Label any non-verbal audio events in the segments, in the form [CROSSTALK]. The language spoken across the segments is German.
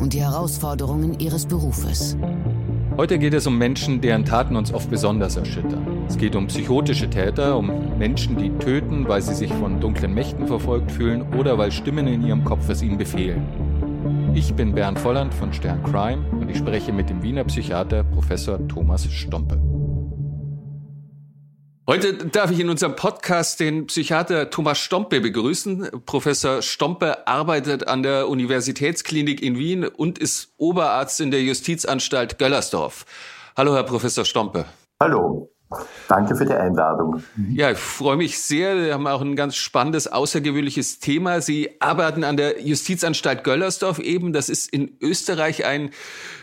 und die Herausforderungen ihres Berufes. Heute geht es um Menschen, deren Taten uns oft besonders erschüttern. Es geht um psychotische Täter, um Menschen, die töten, weil sie sich von dunklen Mächten verfolgt fühlen oder weil Stimmen in ihrem Kopf es ihnen befehlen. Ich bin Bernd Volland von Stern Crime und ich spreche mit dem Wiener Psychiater Professor Thomas Stompe. Heute darf ich in unserem Podcast den Psychiater Thomas Stompe begrüßen. Professor Stompe arbeitet an der Universitätsklinik in Wien und ist Oberarzt in der Justizanstalt Göllersdorf. Hallo, Herr Professor Stompe. Hallo. Danke für die Einladung. Ja, ich freue mich sehr. Wir haben auch ein ganz spannendes, außergewöhnliches Thema. Sie arbeiten an der Justizanstalt Göllersdorf eben. Das ist in Österreich ein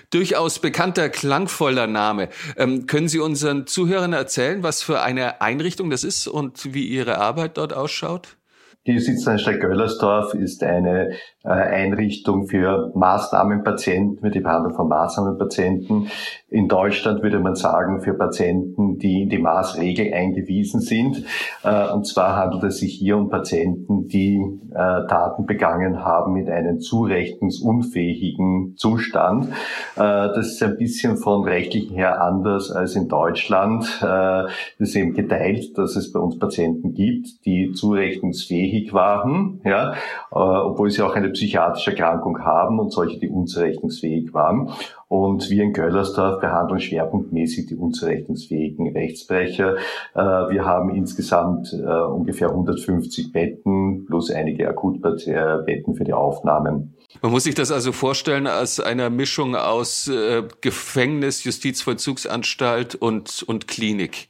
durchaus bekannter, klangvoller Name. Ähm, können Sie unseren Zuhörern erzählen, was für eine Einrichtung das ist und wie Ihre Arbeit dort ausschaut? Die Justizanstalt Göllersdorf ist eine Einrichtung für Maßnahmenpatienten, für die Behandlung von Maßnahmenpatienten. In Deutschland würde man sagen, für Patienten, die in die Maßregel eingewiesen sind. Äh, und zwar handelt es sich hier um Patienten, die äh, Taten begangen haben mit einem zurechnungsunfähigen Zustand. Das ist ein bisschen von rechtlichen her anders als in Deutschland. Das ist eben geteilt, dass es bei uns Patienten gibt, die zurechnungsfähig waren, ja, obwohl sie auch eine psychiatrische Erkrankung haben und solche, die unzurechnungsfähig waren. Und wir in Göllersdorf behandeln schwerpunktmäßig die unzurechnungsfähigen Rechtsbrecher. Äh, wir haben insgesamt äh, ungefähr 150 Betten plus einige Akutbetten für die Aufnahmen. Man muss sich das also vorstellen als eine Mischung aus äh, Gefängnis, Justizvollzugsanstalt und, und Klinik.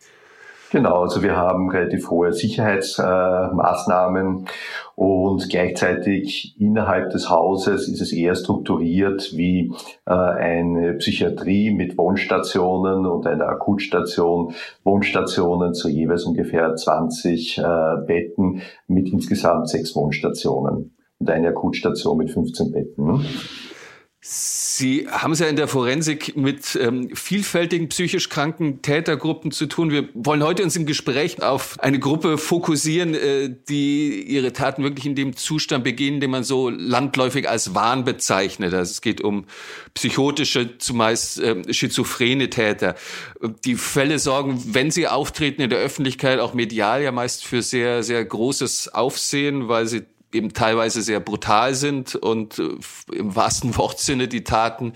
Genau, also wir haben relativ hohe Sicherheitsmaßnahmen und gleichzeitig innerhalb des Hauses ist es eher strukturiert wie äh, eine Psychiatrie mit Wohnstationen und einer Akutstation. Wohnstationen zu jeweils ungefähr 20 äh, Betten mit insgesamt sechs Wohnstationen und eine Akutstation mit 15 Betten. Sie haben es ja in der Forensik mit ähm, vielfältigen psychisch kranken Tätergruppen zu tun. Wir wollen heute uns im Gespräch auf eine Gruppe fokussieren, äh, die ihre Taten wirklich in dem Zustand begehen, den man so landläufig als Wahn bezeichnet. Also es geht um psychotische, zumeist äh, schizophrene Täter. Die Fälle sorgen, wenn sie auftreten in der Öffentlichkeit, auch medial ja meist für sehr, sehr großes Aufsehen, weil sie eben teilweise sehr brutal sind und äh, im wahrsten [LAUGHS] Wortsinne die Taten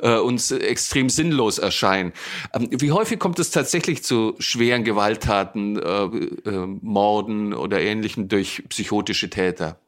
äh, uns extrem sinnlos erscheinen. Ähm, wie häufig kommt es tatsächlich zu schweren Gewalttaten, äh, äh, Morden oder Ähnlichem durch psychotische Täter?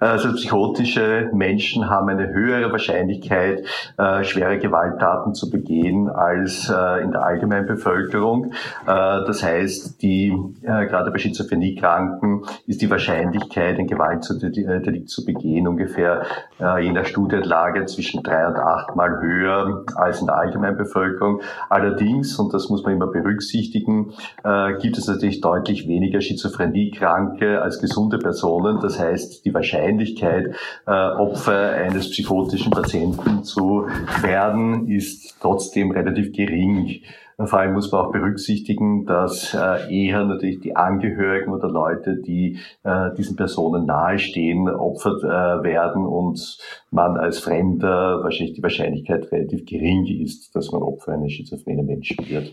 Also psychotische Menschen haben eine höhere Wahrscheinlichkeit, äh, schwere Gewalttaten zu begehen als äh, in der allgemeinen Bevölkerung. Äh, das heißt, die, äh, gerade bei Schizophreniekranken ist die Wahrscheinlichkeit, ein Gewaltdelikt zu begehen, ungefähr äh, je nach Studienlage zwischen drei und achtmal höher als in der allgemeinen Bevölkerung. Allerdings, und das muss man immer berücksichtigen, äh, gibt es natürlich deutlich weniger Schizophreniekranke als gesunde Personen. Das heißt, die Wahrscheinlichkeit Wahrscheinlichkeit, äh, Opfer eines psychotischen Patienten zu werden, ist trotzdem relativ gering. Vor allem muss man auch berücksichtigen, dass äh, eher natürlich die Angehörigen oder Leute, die äh, diesen Personen nahestehen, Opfer äh, werden und man als Fremder wahrscheinlich die Wahrscheinlichkeit relativ gering ist, dass man Opfer eines schizophrenen Menschen wird.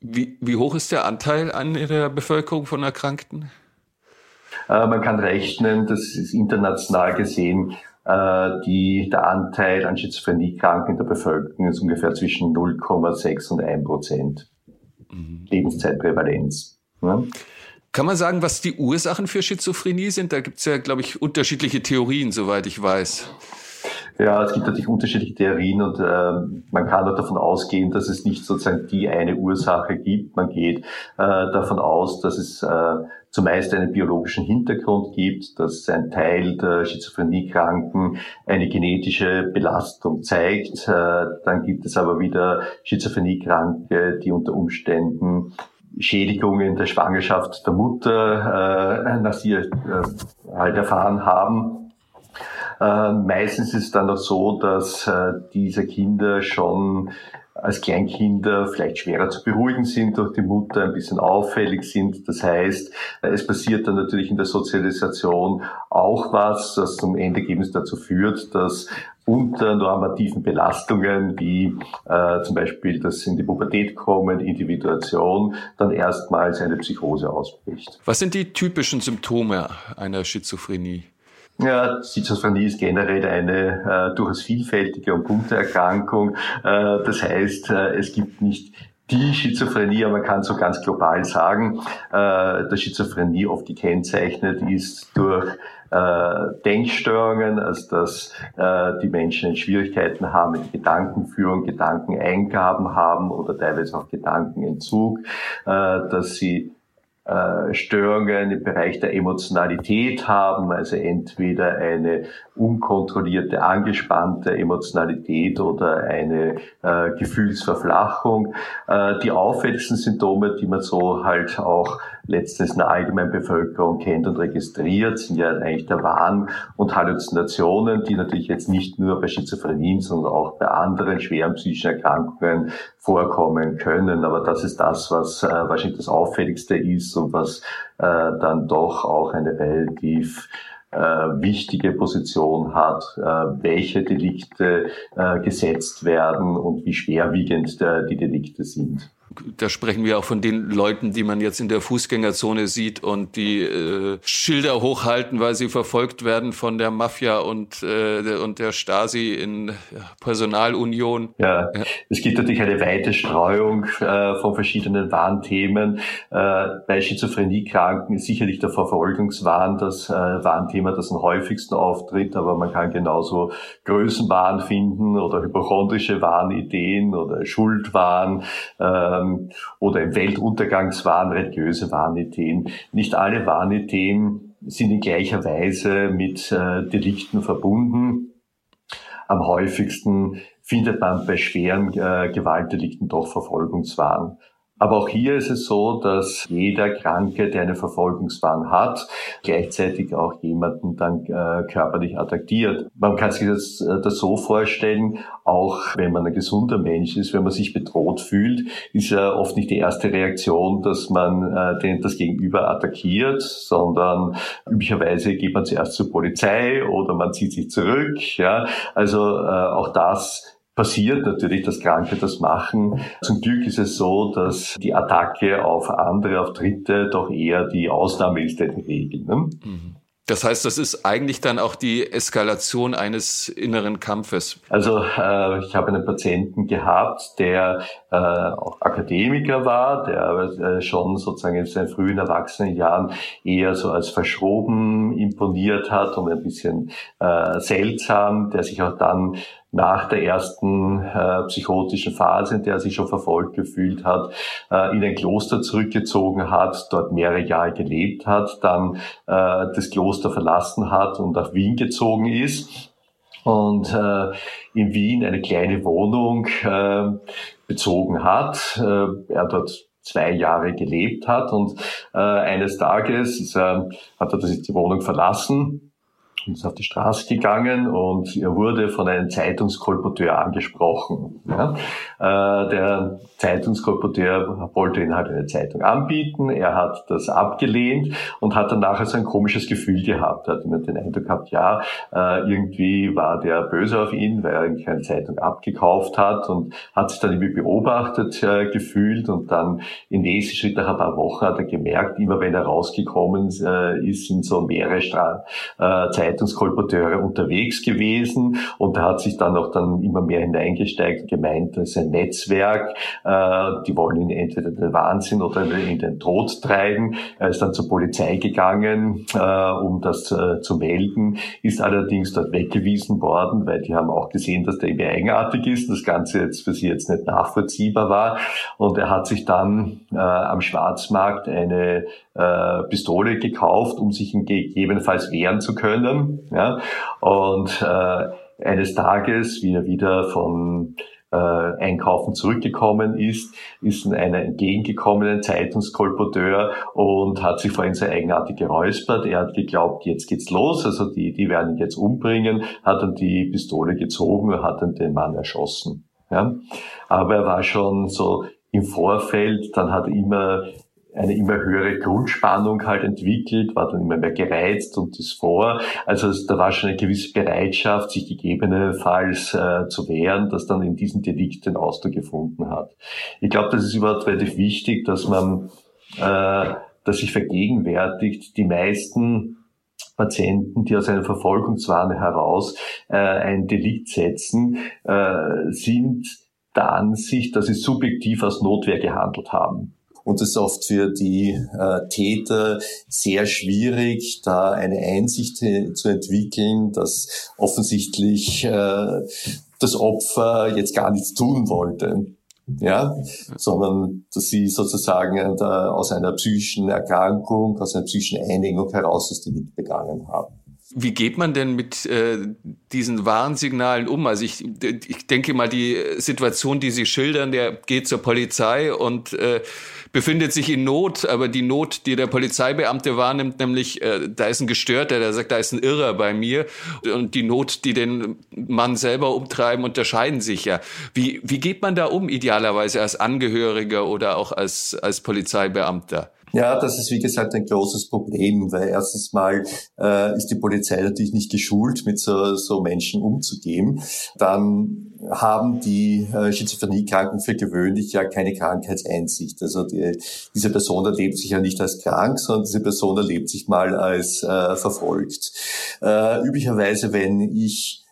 Wie, wie hoch ist der Anteil an der Bevölkerung von Erkrankten? Äh, man kann rechnen, das ist international gesehen, äh, die, der Anteil an Schizophreniekranken in der Bevölkerung ist ungefähr zwischen 0,6 und 1 Prozent mhm. Lebenszeitprävalenz. Ja. Kann man sagen, was die Ursachen für Schizophrenie sind? Da gibt es ja, glaube ich, unterschiedliche Theorien, soweit ich weiß. Ja, es gibt natürlich unterschiedliche Theorien und äh, man kann auch davon ausgehen, dass es nicht sozusagen die eine Ursache gibt. Man geht äh, davon aus, dass es äh, zumeist einen biologischen Hintergrund gibt, dass ein Teil der Schizophreniekranken eine genetische Belastung zeigt. Äh, dann gibt es aber wieder Schizophreniekranke, die unter Umständen Schädigungen der Schwangerschaft der Mutter äh, nach sie äh, halt erfahren haben. Äh, meistens ist es dann auch so, dass äh, diese Kinder schon als Kleinkinder vielleicht schwerer zu beruhigen sind durch die Mutter, ein bisschen auffällig sind. Das heißt, es passiert dann natürlich in der Sozialisation auch was, das zum Endergebnis dazu führt, dass unter normativen Belastungen wie äh, zum Beispiel das in die Pubertät kommen, Individuation, dann erstmals eine Psychose ausbricht. Was sind die typischen Symptome einer Schizophrenie? Ja, Schizophrenie ist generell eine äh, durchaus vielfältige und bunte Erkrankung. Äh, das heißt, äh, es gibt nicht die Schizophrenie, aber man kann so ganz global sagen, äh, dass Schizophrenie oft gekennzeichnet ist durch äh, Denkstörungen, also dass äh, die Menschen Schwierigkeiten haben mit Gedankenführung, Gedankeneingaben haben oder teilweise auch Gedankenentzug, äh, dass sie Störungen im Bereich der Emotionalität haben, also entweder eine unkontrollierte, angespannte Emotionalität oder eine äh, Gefühlsverflachung. Äh, die auffälligsten Symptome, die man so halt auch letztens in der allgemeinen Bevölkerung kennt und registriert, sind ja eigentlich der Wahn und Halluzinationen, die natürlich jetzt nicht nur bei Schizophrenien, sondern auch bei anderen schweren psychischen Erkrankungen vorkommen können. Aber das ist das, was äh, wahrscheinlich das Auffälligste ist und was äh, dann doch auch eine relativ äh, wichtige Position hat, äh, welche Delikte äh, gesetzt werden und wie schwerwiegend äh, die Delikte sind da sprechen wir auch von den Leuten, die man jetzt in der Fußgängerzone sieht und die äh, Schilder hochhalten, weil sie verfolgt werden von der Mafia und, äh, und der Stasi in Personalunion. Ja, ja, es gibt natürlich eine weite Streuung äh, von verschiedenen Warnthemen. Äh, bei Schizophreniekranken ist sicherlich der Verfolgungswahn das äh, Warnthema, das am häufigsten auftritt, aber man kann genauso Größenwahn finden oder hypochondrische Warnideen oder Schuldwahn. Äh, ähm, oder im Weltuntergangswahn, religiöse Wahnideen. Nicht alle Wahnideen sind in gleicher Weise mit äh, Delikten verbunden. Am häufigsten findet man bei schweren äh, Gewaltdelikten doch Verfolgungswahn. Aber auch hier ist es so, dass jeder Kranke, der einen Verfolgungswahn hat, gleichzeitig auch jemanden dann äh, körperlich attackiert. Man kann sich das, äh, das so vorstellen, auch wenn man ein gesunder Mensch ist, wenn man sich bedroht fühlt, ist ja oft nicht die erste Reaktion, dass man äh, den, das Gegenüber attackiert, sondern üblicherweise geht man zuerst zur Polizei oder man zieht sich zurück. Ja, also äh, auch das passiert natürlich, dass Kranke das machen. Zum Glück ist es so, dass die Attacke auf andere, auf Dritte doch eher die Ausnahme ist der Regel. Ne? Mhm. Das heißt, das ist eigentlich dann auch die Eskalation eines inneren Kampfes. Also äh, ich habe einen Patienten gehabt, der äh, auch Akademiker war, der äh, schon sozusagen in seinen frühen Erwachsenenjahren eher so als verschroben imponiert hat und ein bisschen äh, seltsam, der sich auch dann nach der ersten äh, psychotischen Phase, in der er sich schon verfolgt gefühlt hat, äh, in ein Kloster zurückgezogen hat, dort mehrere Jahre gelebt hat, dann äh, das Kloster verlassen hat und nach Wien gezogen ist und äh, in Wien eine kleine Wohnung äh, bezogen hat. Äh, er dort zwei Jahre gelebt hat und äh, eines Tages ist er, hat er die Wohnung verlassen ist auf die Straße gegangen und er wurde von einem Zeitungskolporteur angesprochen. Ja. Äh, der Zeitungskolporteur wollte ihn halt eine Zeitung anbieten. Er hat das abgelehnt und hat dann nachher so ein komisches Gefühl gehabt. Er hat immer den Eindruck gehabt, ja, äh, irgendwie war der böse auf ihn, weil er eigentlich eine Zeitung abgekauft hat und hat sich dann irgendwie beobachtet äh, gefühlt und dann im nächsten Schritt nach ein paar Wochen hat er gemerkt, immer wenn er rausgekommen ist, sind so mehrere Stra Zeitungen Zeitungskolporteure unterwegs gewesen und er hat sich dann auch dann immer mehr hineingesteigt, gemeint, das ist ein Netzwerk, äh, die wollen ihn entweder in den Wahnsinn oder in den Tod treiben. Er ist dann zur Polizei gegangen, äh, um das äh, zu melden, ist allerdings dort weggewiesen worden, weil die haben auch gesehen, dass der irgendwie eigenartig ist, das Ganze jetzt für sie jetzt nicht nachvollziehbar war und er hat sich dann äh, am Schwarzmarkt eine äh, Pistole gekauft, um sich gegebenenfalls wehren zu können. Ja? Und äh, eines Tages, wie er wieder von äh, Einkaufen zurückgekommen ist, ist einer entgegengekommenen Zeitungskolporteur und hat sich vorhin sehr eigenartig geräuspert. Er hat geglaubt, jetzt geht's los, also die, die werden ihn jetzt umbringen, hat dann die Pistole gezogen und hat dann den Mann erschossen. Ja? Aber er war schon so im Vorfeld, dann hat er immer eine immer höhere Grundspannung halt entwickelt, war dann immer mehr gereizt und ist vor. Also da war schon eine gewisse Bereitschaft, sich gegebenenfalls äh, zu wehren, das dann in diesen Delikten Ausdruck gefunden hat. Ich glaube, das ist überhaupt relativ wichtig, dass man, äh, dass sich vergegenwärtigt, die meisten Patienten, die aus einer Verfolgungswahn heraus äh, ein Delikt setzen, äh, sind der Ansicht, dass sie subjektiv aus Notwehr gehandelt haben. Und es ist oft für die äh, Täter sehr schwierig, da eine Einsicht zu entwickeln, dass offensichtlich äh, das Opfer jetzt gar nichts tun wollte. Ja, sondern dass sie sozusagen aus einer psychischen Erkrankung, aus einer psychischen Einigung heraus das Delikt begangen haben. Wie geht man denn mit äh, diesen Warnsignalen um? Also ich, ich denke mal, die Situation, die Sie schildern, der geht zur Polizei und äh, befindet sich in Not, aber die Not, die der Polizeibeamte wahrnimmt, nämlich äh, da ist ein Gestörter, der sagt, da ist ein Irrer bei mir und die Not, die den Mann selber umtreiben, unterscheiden sich ja. Wie, wie geht man da um, idealerweise als Angehöriger oder auch als, als Polizeibeamter? Ja, das ist wie gesagt ein großes Problem, weil erstens mal äh, ist die Polizei natürlich nicht geschult, mit so, so Menschen umzugehen. Dann haben die äh, Schizophreniekranken für gewöhnlich ja keine Krankheitseinsicht. Also die, diese Person erlebt sich ja nicht als krank, sondern diese Person erlebt sich mal als äh, verfolgt. Äh, üblicherweise, wenn ich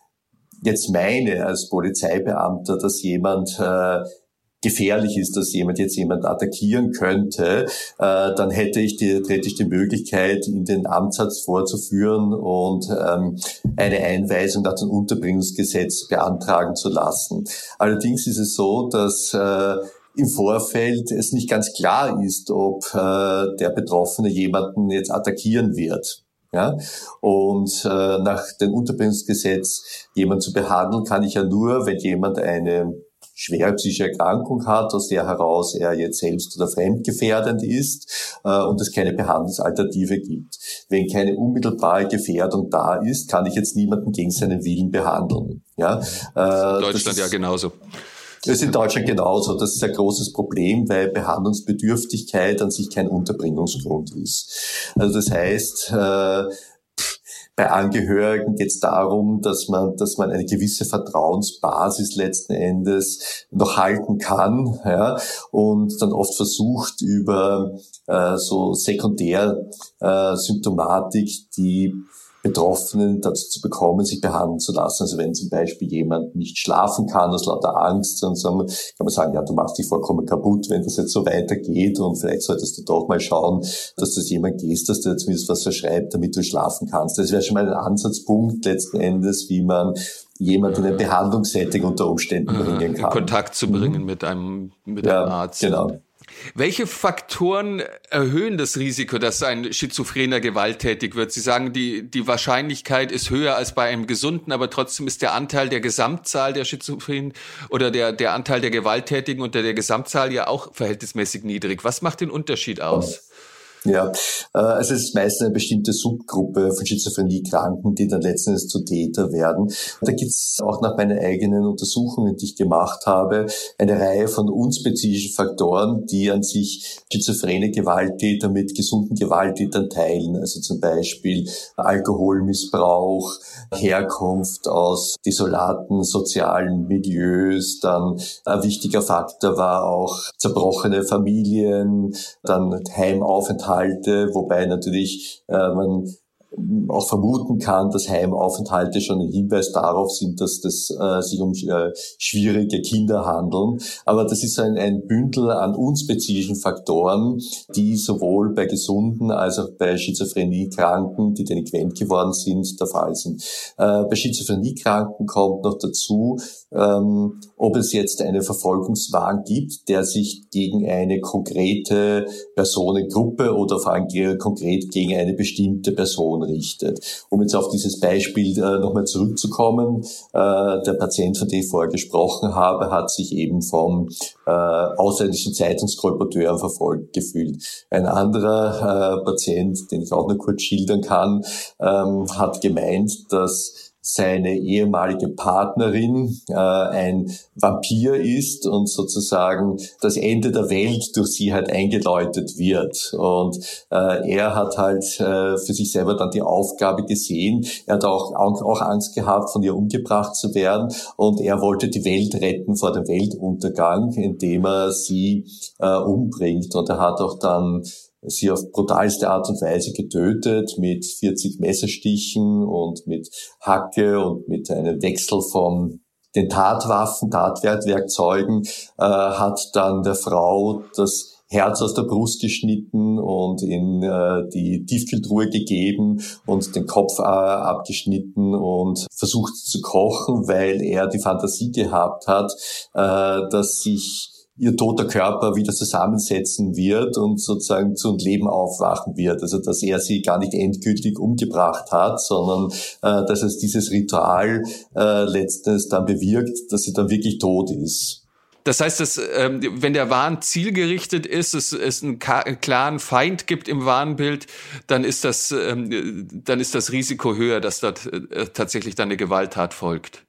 jetzt meine als Polizeibeamter, dass jemand äh, gefährlich ist, dass jemand jetzt jemand attackieren könnte, äh, dann hätte ich die, hätte ich die Möglichkeit, ihn den Amtssatz vorzuführen und ähm, eine Einweisung nach dem Unterbringungsgesetz beantragen zu lassen. Allerdings ist es so, dass äh, im Vorfeld es nicht ganz klar ist, ob äh, der Betroffene jemanden jetzt attackieren wird. Ja? Und äh, nach dem Unterbringungsgesetz jemanden zu behandeln, kann ich ja nur, wenn jemand eine schwere psychische Erkrankung hat, aus der heraus er jetzt selbst oder fremdgefährdend ist äh, und es keine Behandlungsalternative gibt. Wenn keine unmittelbare Gefährdung da ist, kann ich jetzt niemanden gegen seinen Willen behandeln. Ja, äh, Deutschland ist, ja genauso. Das ist in Deutschland genauso. Das ist ein großes Problem, weil Behandlungsbedürftigkeit an sich kein Unterbringungsgrund ist. Also das heißt, äh, bei Angehörigen geht es darum, dass man, dass man eine gewisse Vertrauensbasis letzten Endes noch halten kann ja, und dann oft versucht über äh, so Sekundärsymptomatik äh, die Betroffenen dazu zu bekommen, sich behandeln zu lassen. Also wenn zum Beispiel jemand nicht schlafen kann aus lauter Angst, dann kann man sagen, ja, du machst dich vollkommen kaputt, wenn das jetzt so weitergeht und vielleicht solltest du doch mal schauen, dass das jemand gehst, dass der zumindest was verschreibt, damit du schlafen kannst. Das wäre schon mal ein Ansatzpunkt letzten Endes, wie man jemand in ein Behandlungssetting unter Umständen bringen kann. In Kontakt zu bringen mhm. mit einem, mit ja, einem Arzt. Genau. Welche Faktoren erhöhen das Risiko, dass ein Schizophrener gewalttätig wird? Sie sagen, die, die Wahrscheinlichkeit ist höher als bei einem Gesunden, aber trotzdem ist der Anteil der Gesamtzahl der Schizophrenen oder der, der Anteil der Gewalttätigen unter der Gesamtzahl ja auch verhältnismäßig niedrig. Was macht den Unterschied aus? Ja, äh, also es ist meistens eine bestimmte Subgruppe von Schizophrenie-Kranken, die dann letztendlich zu Täter werden. Da gibt es auch nach meinen eigenen Untersuchungen, die ich gemacht habe, eine Reihe von unspezifischen Faktoren, die an sich schizophrene Gewalttäter mit gesunden Gewalttätern teilen. Also zum Beispiel Alkoholmissbrauch, Herkunft aus desolaten sozialen Milieus, dann ein wichtiger Faktor war auch zerbrochene Familien, dann Heimaufenthalt Inhalte, wobei natürlich äh, man auch vermuten kann, dass Heimaufenthalte schon ein Hinweis darauf sind, dass das äh, sich um äh, schwierige Kinder handeln. Aber das ist ein, ein Bündel an unspezifischen Faktoren, die sowohl bei Gesunden als auch bei Schizophreniekranken, die delinquent geworden sind, der Fall sind. Äh, bei Schizophreniekranken kommt noch dazu, ähm, ob es jetzt einen Verfolgungswahn gibt, der sich gegen eine konkrete Personengruppe oder vor allem konkret gegen eine bestimmte Person richtet. Um jetzt auf dieses Beispiel äh, nochmal zurückzukommen, äh, der Patient, von dem ich vorher gesprochen habe, hat sich eben vom äh, ausländischen Zeitungskolporteur verfolgt gefühlt. Ein anderer äh, Patient, den ich auch noch kurz schildern kann, ähm, hat gemeint, dass seine ehemalige Partnerin äh, ein Vampir ist und sozusagen das Ende der Welt durch sie halt eingeläutet wird. Und äh, er hat halt äh, für sich selber dann die Aufgabe gesehen. Er hat auch, auch Angst gehabt, von ihr umgebracht zu werden. Und er wollte die Welt retten vor dem Weltuntergang, indem er sie äh, umbringt. Und er hat auch dann sie auf brutalste Art und Weise getötet mit 40 Messerstichen und mit Hacke und mit einem Wechsel von den Tatwaffen, Tatwerkzeugen, äh, hat dann der Frau das Herz aus der Brust geschnitten und in äh, die Tiefkühltruhe gegeben und den Kopf äh, abgeschnitten und versucht zu kochen, weil er die Fantasie gehabt hat, äh, dass sich ihr toter Körper wieder zusammensetzen wird und sozusagen zu Leben aufwachen wird. Also dass er sie gar nicht endgültig umgebracht hat, sondern äh, dass es dieses Ritual äh, letztens dann bewirkt, dass sie dann wirklich tot ist. Das heißt, dass, ähm, wenn der Wahn zielgerichtet ist, es, es einen, einen klaren Feind gibt im Warnbild, dann ist das, ähm, dann ist das Risiko höher, dass dort äh, tatsächlich dann eine Gewalttat folgt.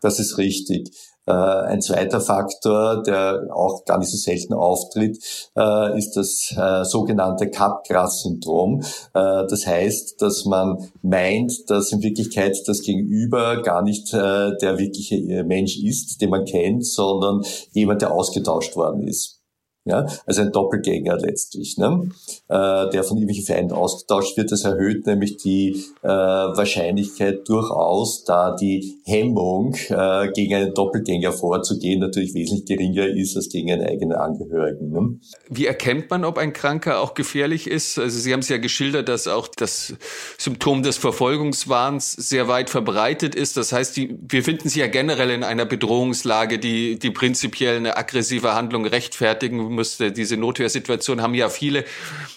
Das ist richtig. Äh, ein zweiter Faktor, der auch gar nicht so selten auftritt, äh, ist das äh, sogenannte Capgras-Syndrom. Das heißt, dass man meint, dass in Wirklichkeit das Gegenüber gar nicht der wirkliche Mensch ist, den man kennt, sondern jemand, der ausgetauscht worden ist. Ja, also ein Doppelgänger letztlich, ne? äh, der von irgendwelchen Feinden ausgetauscht wird. Das erhöht nämlich die äh, Wahrscheinlichkeit durchaus, da die Hemmung, äh, gegen einen Doppelgänger vorzugehen, natürlich wesentlich geringer ist als gegen einen eigenen Angehörigen. Ne? Wie erkennt man, ob ein Kranker auch gefährlich ist? Also Sie haben es ja geschildert, dass auch das Symptom des Verfolgungswahns sehr weit verbreitet ist. Das heißt, die, wir finden sich ja generell in einer Bedrohungslage, die, die prinzipiell eine aggressive Handlung rechtfertigen müsste. Diese Notwehrsituation haben ja viele.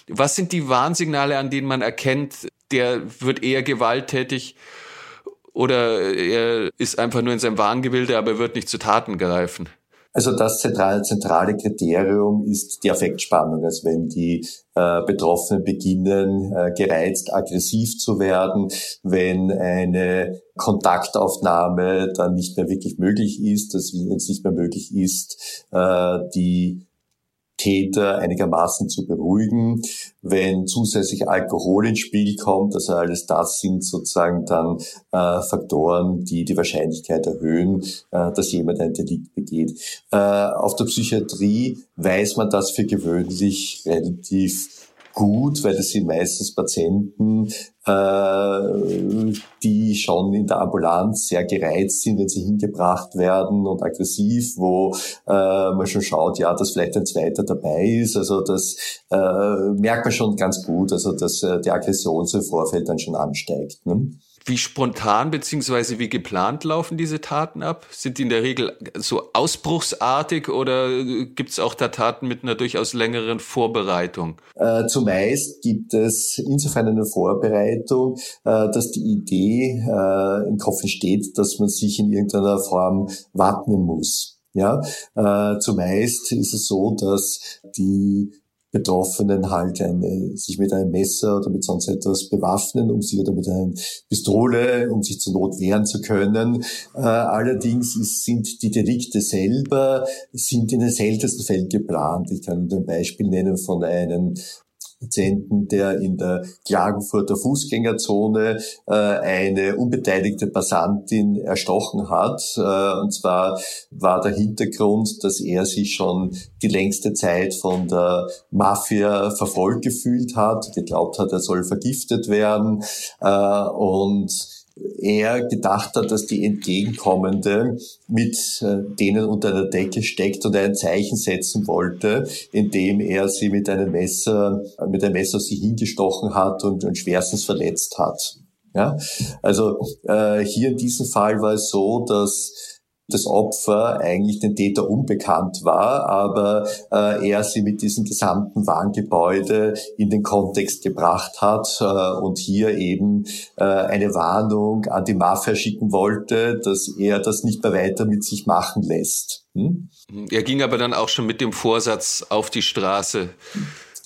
Was sind die Warnsignale, an denen man erkennt, der wird eher gewalttätig oder er ist einfach nur in seinem Warngebilde, aber wird nicht zu Taten greifen? Also das zentrale, zentrale Kriterium ist die Affektspannung. Also wenn die äh, Betroffenen beginnen, äh, gereizt, aggressiv zu werden, wenn eine Kontaktaufnahme dann nicht mehr wirklich möglich ist, dass es nicht mehr möglich ist, äh, die Täter einigermaßen zu beruhigen. Wenn zusätzlich Alkohol ins Spiel kommt, also alles das sind sozusagen dann äh, Faktoren, die die Wahrscheinlichkeit erhöhen, äh, dass jemand ein Delikt begeht. Äh, auf der Psychiatrie weiß man das für gewöhnlich relativ gut, weil das sind meistens Patienten, äh, die schon in der Ambulanz sehr gereizt sind, wenn sie hingebracht werden und aggressiv, wo äh, man schon schaut, ja, dass vielleicht ein zweiter dabei ist. Also das äh, merkt man schon ganz gut, also dass äh, die Aggression so im Vorfeld dann schon ansteigt. Ne? Wie spontan beziehungsweise wie geplant laufen diese Taten ab? Sind die in der Regel so ausbruchsartig oder gibt es auch da Taten mit einer durchaus längeren Vorbereitung? Äh, zumeist gibt es insofern eine Vorbereitung, äh, dass die Idee äh, im Kopf entsteht, dass man sich in irgendeiner Form wappnen muss. Ja, äh, zumeist ist es so, dass die Betroffenen halt eine, sich mit einem Messer oder mit sonst etwas bewaffnen, um sich oder mit einer Pistole, um sich zur Not wehren zu können. Äh, allerdings ist, sind die Delikte selber sind in den seltensten Fällen geplant. Ich kann ein Beispiel nennen von einem Patienten, der in der Klagenfurter Fußgängerzone äh, eine unbeteiligte Passantin erstochen hat. Äh, und zwar war der Hintergrund, dass er sich schon die längste Zeit von der Mafia verfolgt gefühlt hat, geglaubt hat, er soll vergiftet werden äh, und er gedacht hat, dass die Entgegenkommende mit äh, denen unter der Decke steckt und ein Zeichen setzen wollte, indem er sie mit einem Messer, mit einem Messer sie hingestochen hat und, und schwerstens verletzt hat. Ja, also äh, hier in diesem Fall war es so, dass das Opfer eigentlich den Täter unbekannt war, aber äh, er sie mit diesem gesamten Warngebäude in den Kontext gebracht hat äh, und hier eben äh, eine Warnung an die Mafia schicken wollte, dass er das nicht mehr weiter mit sich machen lässt. Hm? Er ging aber dann auch schon mit dem Vorsatz auf die Straße.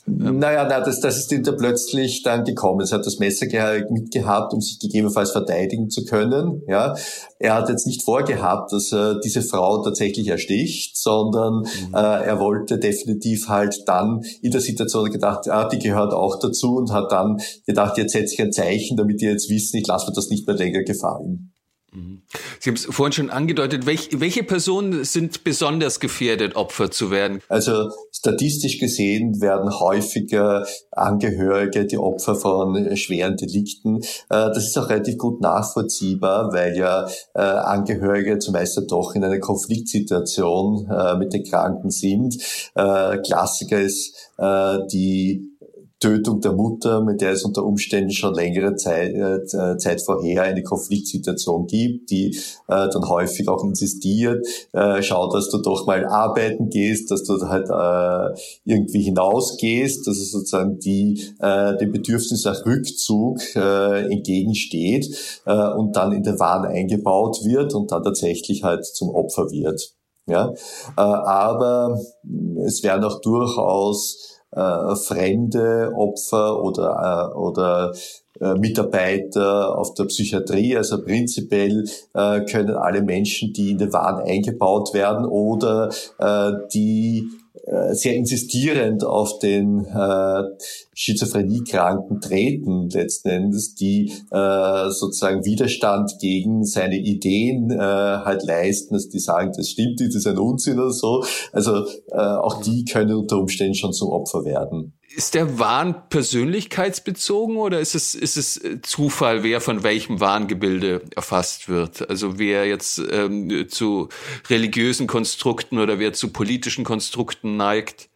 Naja, na, das, das ist ihm da plötzlich dann gekommen. Es hat das Messer mitgehabt, um sich gegebenenfalls verteidigen zu können. Ja, er hat jetzt nicht vorgehabt, dass er diese Frau tatsächlich ersticht, sondern mhm. äh, er wollte definitiv halt dann in der Situation gedacht, ah, die gehört auch dazu und hat dann gedacht, jetzt setze ich ein Zeichen, damit die jetzt wissen, ich lasse mir das nicht mehr länger gefallen. Sie haben es vorhin schon angedeutet. Welch, welche Personen sind besonders gefährdet, Opfer zu werden? Also statistisch gesehen werden häufiger Angehörige die Opfer von schweren Delikten. Äh, das ist auch relativ gut nachvollziehbar, weil ja äh, Angehörige zumeist doch in einer Konfliktsituation äh, mit den Kranken sind. Klassiker ist die Tötung der Mutter, mit der es unter Umständen schon längere Zeit, äh, Zeit vorher eine Konfliktsituation gibt, die äh, dann häufig auch insistiert, äh, schau, dass du doch mal arbeiten gehst, dass du halt äh, irgendwie hinausgehst, dass es sozusagen die äh, dem Bedürfnis nach Rückzug äh, entgegensteht äh, und dann in den Wahn eingebaut wird und dann tatsächlich halt zum Opfer wird. Ja, äh, aber es werden auch durchaus äh, fremde Opfer oder, äh, oder äh, Mitarbeiter auf der Psychiatrie. Also prinzipiell äh, können alle Menschen, die in den Wahn eingebaut werden oder äh, die sehr insistierend auf den äh, Schizophreniekranken treten, letzten Endes, die äh, sozusagen Widerstand gegen seine Ideen äh, halt leisten, dass die sagen, das stimmt nicht, das ist ein Unsinn oder so. Also äh, auch die können unter Umständen schon zum Opfer werden. Ist der Wahn persönlichkeitsbezogen oder ist es, ist es äh, Zufall, wer von welchem Wahngebilde erfasst wird? Also wer jetzt ähm, zu religiösen Konstrukten oder wer zu politischen Konstrukten neigt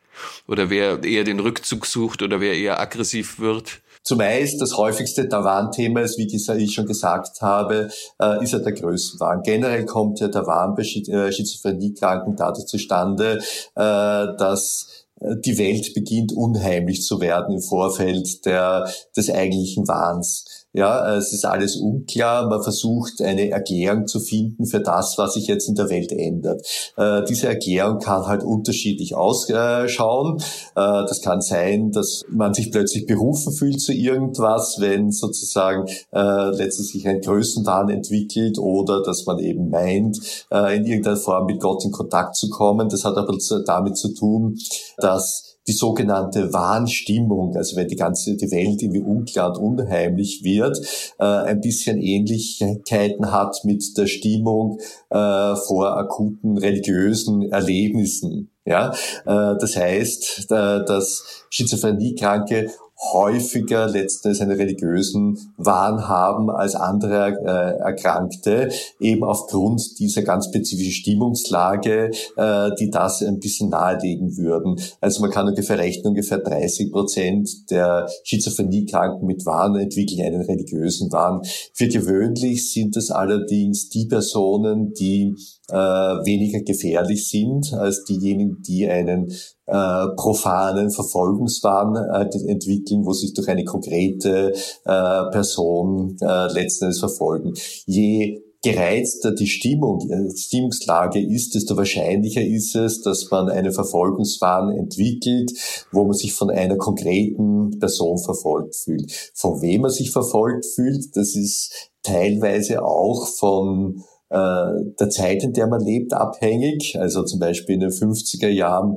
oder wer eher den Rückzug sucht oder wer eher aggressiv wird? Zumeist das häufigste der Warnthema ist, wie ich schon gesagt habe, äh, ist ja der Größenwahn. Generell kommt ja der Wahn bei äh, Schizophreniekranken dadurch zustande, dass die Welt beginnt unheimlich zu werden im Vorfeld der, des eigentlichen Wahns. Ja, es ist alles unklar. Man versucht eine Erklärung zu finden für das, was sich jetzt in der Welt ändert. Äh, diese Erklärung kann halt unterschiedlich ausschauen. Äh, das kann sein, dass man sich plötzlich berufen fühlt zu irgendwas, wenn sozusagen äh, letztlich sich ein Größenwahn entwickelt oder dass man eben meint, äh, in irgendeiner Form mit Gott in Kontakt zu kommen. Das hat aber damit zu tun, dass die sogenannte Wahnstimmung, also wenn die ganze die Welt irgendwie unklar und unheimlich wird, äh, ein bisschen Ähnlichkeiten hat mit der Stimmung äh, vor akuten religiösen Erlebnissen. Ja, äh, das heißt, äh, dass Schizophreniekranke häufiger letztendlich einen religiösen Wahn haben als andere äh, Erkrankte, eben aufgrund dieser ganz spezifischen Stimmungslage, äh, die das ein bisschen nahelegen würden. Also man kann ungefähr rechnen, ungefähr 30 Prozent der Schizophreniekranken mit Wahn entwickeln einen religiösen Wahn. Für gewöhnlich sind es allerdings die Personen, die äh, weniger gefährlich sind als diejenigen, die einen äh, profanen Verfolgungswahn äh, entwickeln, wo sich durch eine konkrete äh, Person äh, letzten Endes verfolgen. Je gereizter die Stimmung, äh, Stimmungslage ist, desto wahrscheinlicher ist es, dass man einen Verfolgungswahn entwickelt, wo man sich von einer konkreten Person verfolgt fühlt. Von wem man sich verfolgt fühlt, das ist teilweise auch von der Zeit, in der man lebt, abhängig. Also zum Beispiel in den 50er Jahren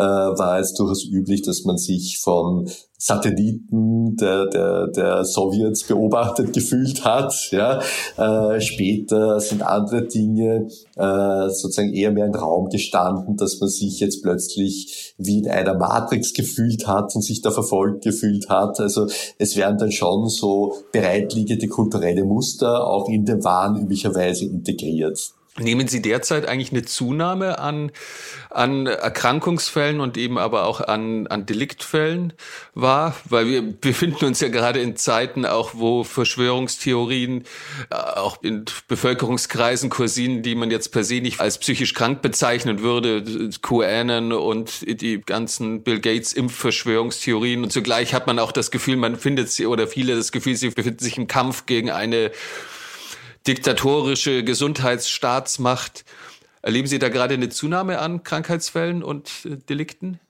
äh, war es durchaus üblich, dass man sich von Satelliten der, der, der Sowjets beobachtet [LAUGHS] gefühlt hat. Ja. Äh, später sind andere Dinge äh, sozusagen eher mehr im Raum gestanden, dass man sich jetzt plötzlich wie in einer Matrix gefühlt hat und sich da verfolgt gefühlt hat. Also es werden dann schon so bereitliegende kulturelle Muster auch in den Wahn üblicherweise integriert. Nehmen Sie derzeit eigentlich eine Zunahme an, an Erkrankungsfällen und eben aber auch an, an Deliktfällen wahr? Weil wir [LAUGHS] befinden uns ja gerade in Zeiten auch, wo Verschwörungstheorien äh, auch in Bevölkerungskreisen kursieren, die man jetzt per se nicht als psychisch krank bezeichnen würde, QAnon und die ganzen Bill Gates Impfverschwörungstheorien. Und zugleich hat man auch das Gefühl, man findet sie oder viele das Gefühl, sie befinden sich im Kampf gegen eine diktatorische Gesundheitsstaatsmacht. Erleben Sie da gerade eine Zunahme an Krankheitsfällen und äh, Delikten?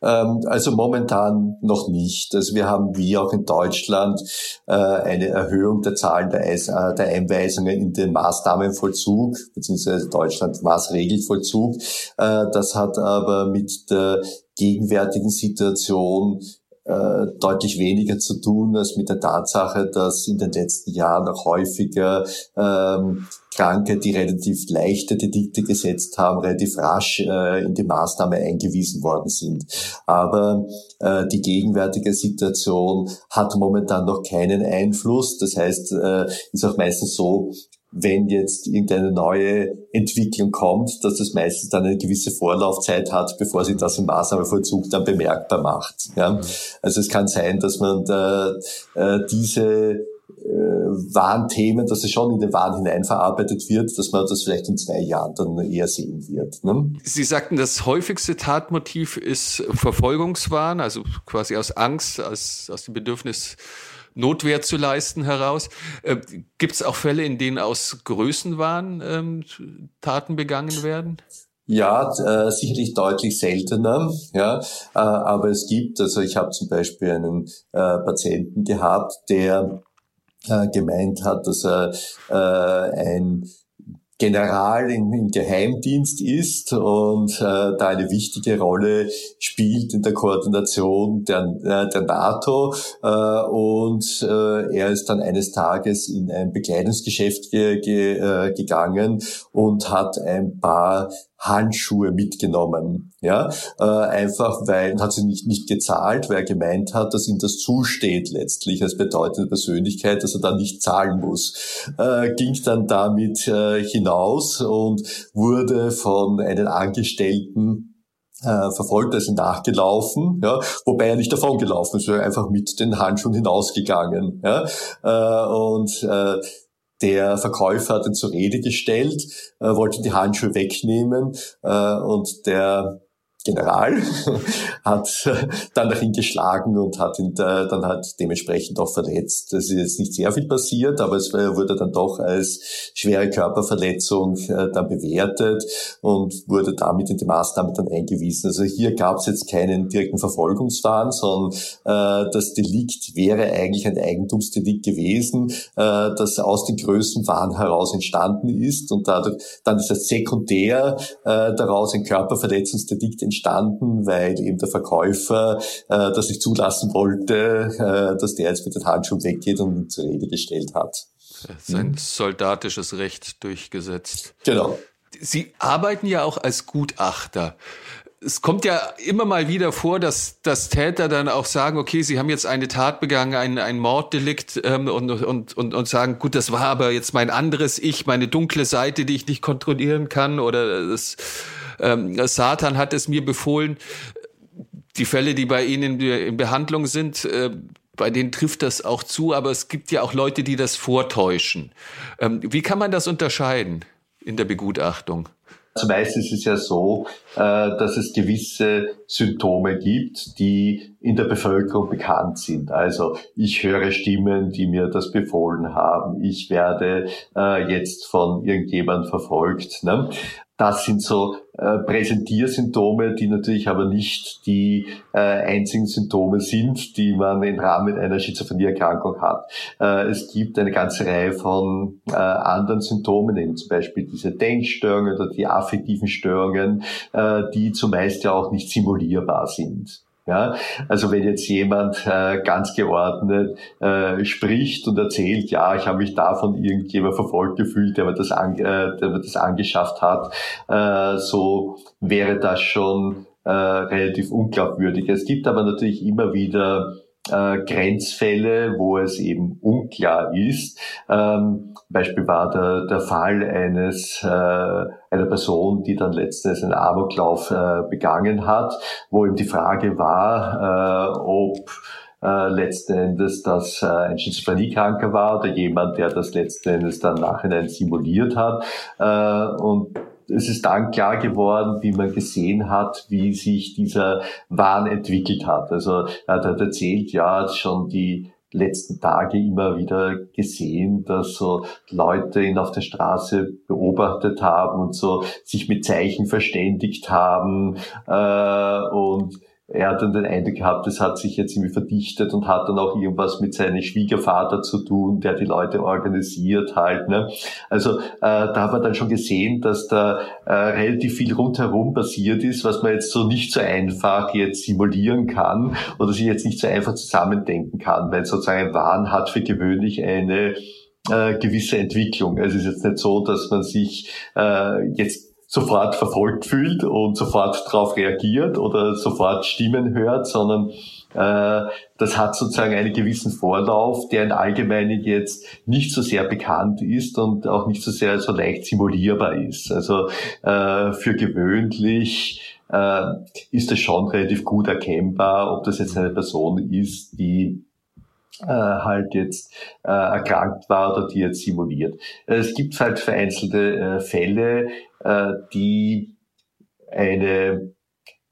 Ähm, also momentan noch nicht. Also wir haben wie auch in Deutschland äh, eine Erhöhung der Zahlen äh, der Einweisungen in den Maßnahmenvollzug, beziehungsweise Deutschland Maßregelvollzug. Das hat aber mit der gegenwärtigen Situation äh, deutlich weniger zu tun als mit der Tatsache, dass in den letzten Jahren auch häufiger ähm, Kranke, die relativ leichte Delikte gesetzt haben, relativ rasch äh, in die Maßnahme eingewiesen worden sind. Aber äh, die gegenwärtige Situation hat momentan noch keinen Einfluss. Das heißt, äh, ist auch meistens so, wenn jetzt irgendeine neue Entwicklung kommt, dass es meistens dann eine gewisse Vorlaufzeit hat, bevor sich das im Maßnahmenvollzug dann bemerkbar macht. Ja? Mhm. Also es kann sein, dass man da, äh, diese äh, Warnthemen, dass es schon in den Wahn hineinverarbeitet wird, dass man das vielleicht in zwei Jahren dann eher sehen wird. Ne? Sie sagten, das häufigste Tatmotiv ist Verfolgungswahn, also quasi aus Angst, aus, aus dem Bedürfnis Notwehr zu leisten heraus. Äh, Gibt es auch Fälle, in denen aus Größenwahn ähm, Taten begangen werden? Ja, äh, sicherlich deutlich seltener. Ja, äh, aber es gibt, also ich habe zum Beispiel einen äh, Patienten gehabt, der äh, gemeint hat, dass er äh, ein General im, im Geheimdienst ist und äh, da eine wichtige Rolle spielt in der Koordination der, äh, der NATO. Äh, und äh, er ist dann eines Tages in ein Bekleidungsgeschäft ge, ge, äh, gegangen und hat ein paar Handschuhe mitgenommen, ja, äh, einfach weil hat sie nicht nicht gezahlt, weil er gemeint hat, dass ihm das zusteht letztlich als bedeutende Persönlichkeit, dass er dann nicht zahlen muss, äh, ging dann damit äh, hinaus und wurde von einen Angestellten äh, verfolgt, er ist nachgelaufen, ja, wobei er nicht davon gelaufen ist, er einfach mit den Handschuhen hinausgegangen, ja, äh, und äh, der Verkäufer hat ihn zur Rede gestellt, äh, wollte die Handschuhe wegnehmen äh, und der General [LAUGHS] hat dann nach ihm geschlagen und hat ihn da, dann halt dementsprechend auch verletzt. Es ist jetzt nicht sehr viel passiert, aber es wurde dann doch als schwere Körperverletzung äh, dann bewertet und wurde damit in die Maßnahme dann eingewiesen. Also hier gab es jetzt keinen direkten Verfolgungswahn, sondern äh, das Delikt wäre eigentlich ein Eigentumsdelikt gewesen, äh, das aus den Größenwahn heraus entstanden ist und dadurch dann ist es sekundär äh, daraus ein Körperverletzungsdelikt entstanden, weil eben der Verkäufer äh, das nicht zulassen wollte, äh, dass der jetzt mit den Handschuhen weggeht und ihn zur Rede gestellt hat. Sein mhm. soldatisches Recht durchgesetzt. Genau. Sie arbeiten ja auch als Gutachter es kommt ja immer mal wieder vor, dass, dass Täter dann auch sagen, okay, sie haben jetzt eine Tat begangen, ein, ein Morddelikt ähm, und, und, und, und sagen, gut, das war aber jetzt mein anderes Ich, meine dunkle Seite, die ich nicht kontrollieren kann oder das, ähm, Satan hat es mir befohlen. Die Fälle, die bei Ihnen in Behandlung sind, äh, bei denen trifft das auch zu, aber es gibt ja auch Leute, die das vortäuschen. Ähm, wie kann man das unterscheiden in der Begutachtung? Meistens ist es ja so, äh, dass es gewisse Symptome gibt, die in der Bevölkerung bekannt sind. Also ich höre Stimmen, die mir das befohlen haben. Ich werde äh, jetzt von irgendjemand verfolgt. Ne? Das sind so äh, Präsentiersymptome, die natürlich aber nicht die äh, einzigen Symptome sind, die man im Rahmen einer Schizophrenieerkrankung hat. Äh, es gibt eine ganze Reihe von äh, anderen Symptomen, eben zum Beispiel diese Denkstörungen oder die affektiven Störungen, äh, die zumeist ja auch nicht simulierbar sind. Ja, also wenn jetzt jemand äh, ganz geordnet äh, spricht und erzählt, ja, ich habe mich da von irgendjemand verfolgt gefühlt, der mir das, an, äh, der mir das angeschafft hat, äh, so wäre das schon äh, relativ unglaubwürdig. Es gibt aber natürlich immer wieder äh, Grenzfälle, wo es eben unklar ist. Ähm, Beispiel war der, der Fall eines äh, einer Person, die dann letztens einen Amoklauf äh, begangen hat, wo eben die Frage war, äh, ob äh, letzten Endes das äh, ein Schizophreniekranker war oder jemand, der das letzten Endes dann nachhinein simuliert hat. Äh, und es ist dann klar geworden, wie man gesehen hat, wie sich dieser Wahn entwickelt hat. Also er hat erzählt, ja, schon die letzten Tage immer wieder gesehen, dass so Leute ihn auf der Straße beobachtet haben und so sich mit Zeichen verständigt haben äh, und er hat dann den Eindruck gehabt, das hat sich jetzt irgendwie verdichtet und hat dann auch irgendwas mit seinem Schwiegervater zu tun, der die Leute organisiert halt. Ne? Also äh, da haben wir dann schon gesehen, dass da äh, relativ viel rundherum passiert ist, was man jetzt so nicht so einfach jetzt simulieren kann oder sich jetzt nicht so einfach zusammendenken kann, weil sozusagen ein Wahn hat für gewöhnlich eine äh, gewisse Entwicklung. Also es ist jetzt nicht so, dass man sich äh, jetzt sofort verfolgt fühlt und sofort darauf reagiert oder sofort Stimmen hört, sondern äh, das hat sozusagen einen gewissen Vorlauf, der in Allgemeinen jetzt nicht so sehr bekannt ist und auch nicht so sehr so leicht simulierbar ist. Also äh, für gewöhnlich äh, ist es schon relativ gut erkennbar, ob das jetzt eine Person ist, die äh, halt jetzt äh, erkrankt war oder die jetzt simuliert. Es gibt halt vereinzelte äh, Fälle, äh, die eine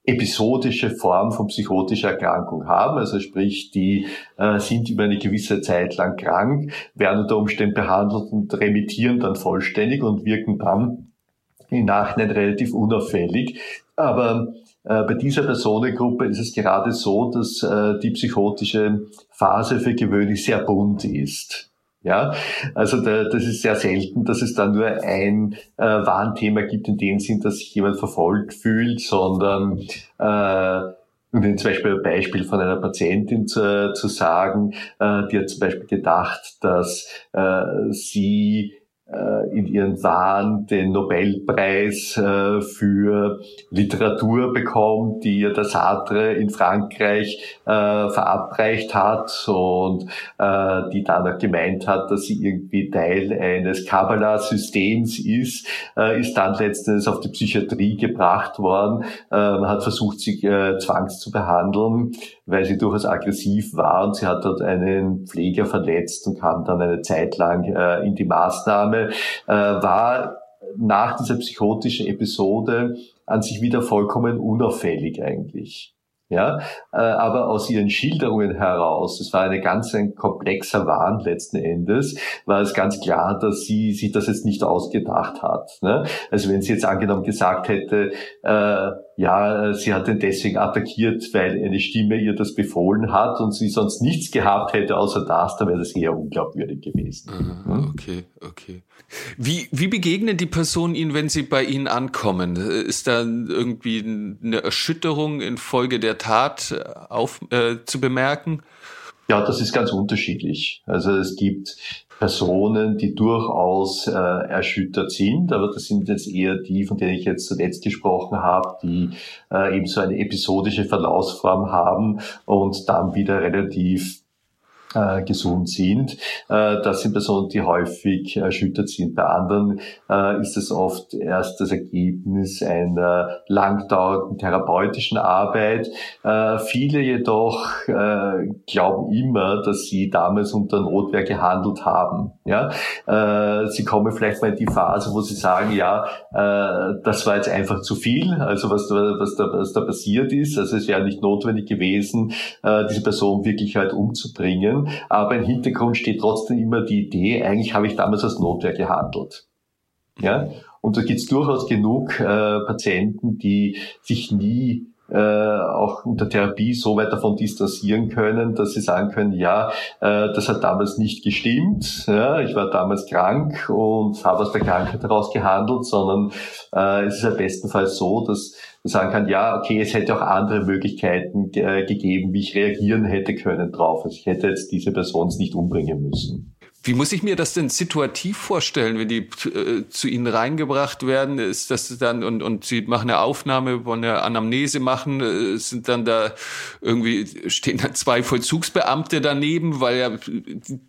episodische Form von psychotischer Erkrankung haben, also sprich, die äh, sind über eine gewisse Zeit lang krank, werden unter Umständen behandelt und remittieren dann vollständig und wirken dann im Nachhinein relativ unauffällig. Aber bei dieser Personengruppe ist es gerade so, dass äh, die psychotische Phase für gewöhnlich sehr bunt ist. Ja, also da, das ist sehr selten, dass es da nur ein äh, Warnthema gibt in dem Sinn, dass sich jemand verfolgt fühlt, sondern äh, um zum Beispiel ein Beispiel von einer Patientin zu, zu sagen, äh, die hat zum Beispiel gedacht, dass äh, sie äh, in ihren Wahn den Nobelpreis äh, für Literatur bekommt, die ihr der Sartre in Frankreich äh, verabreicht hat und die dann auch gemeint hat, dass sie irgendwie Teil eines Kabbalah-Systems ist, ist dann letztens auf die Psychiatrie gebracht worden. Hat versucht, sie zwangs zu behandeln, weil sie durchaus aggressiv war und sie hat dort einen Pfleger verletzt und kam dann eine Zeit lang in die Maßnahme Aufnahme äh, war nach dieser psychotischen Episode an sich wieder vollkommen unauffällig eigentlich. Ja, äh, aber aus ihren Schilderungen heraus, das war eine ganz ein komplexer Wahn letzten Endes, war es ganz klar, dass sie sich das jetzt nicht ausgedacht hat. Ne? Also wenn sie jetzt angenommen gesagt hätte, äh, ja, sie hat ihn deswegen attackiert, weil eine Stimme ihr das befohlen hat und sie sonst nichts gehabt hätte außer das, dann wäre das eher unglaubwürdig gewesen. Aha, okay, okay. Wie, wie begegnen die Personen Ihnen, wenn sie bei Ihnen ankommen? Ist da irgendwie eine Erschütterung infolge der Tat auf, äh, zu bemerken? Ja, das ist ganz unterschiedlich. Also es gibt Personen, die durchaus äh, erschüttert sind, aber das sind jetzt eher die, von denen ich jetzt zuletzt gesprochen habe, die äh, eben so eine episodische Verlaufsform haben und dann wieder relativ äh, gesund sind. Äh, das sind Personen, die häufig erschüttert sind. Bei anderen äh, ist es oft erst das Ergebnis einer langdauernden therapeutischen Arbeit. Äh, viele jedoch äh, glauben immer, dass sie damals unter Notwehr gehandelt haben. Ja? Äh, sie kommen vielleicht mal in die Phase, wo sie sagen, ja, das war jetzt einfach zu viel, also was, was, da, was da passiert ist. Also es wäre nicht notwendig gewesen, diese Person wirklich halt umzubringen aber im Hintergrund steht trotzdem immer die Idee, eigentlich habe ich damals als Notwehr gehandelt. Ja? Und da gibt es durchaus genug äh, Patienten, die sich nie äh, auch unter Therapie so weit davon distanzieren können, dass sie sagen können, ja, äh, das hat damals nicht gestimmt, ja, ich war damals krank und habe aus der Krankheit heraus gehandelt, sondern äh, es ist ja bestenfalls so, dass man sagen kann, ja, okay, es hätte auch andere Möglichkeiten äh, gegeben, wie ich reagieren hätte können drauf. Also ich hätte jetzt diese Person nicht umbringen müssen. Wie muss ich mir das denn situativ vorstellen, wenn die äh, zu Ihnen reingebracht werden? Ist das dann und und Sie machen eine Aufnahme, wollen eine Anamnese machen, äh, sind dann da irgendwie stehen da zwei Vollzugsbeamte daneben, weil ja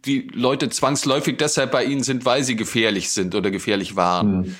die Leute zwangsläufig deshalb bei Ihnen sind, weil sie gefährlich sind oder gefährlich waren. Hm.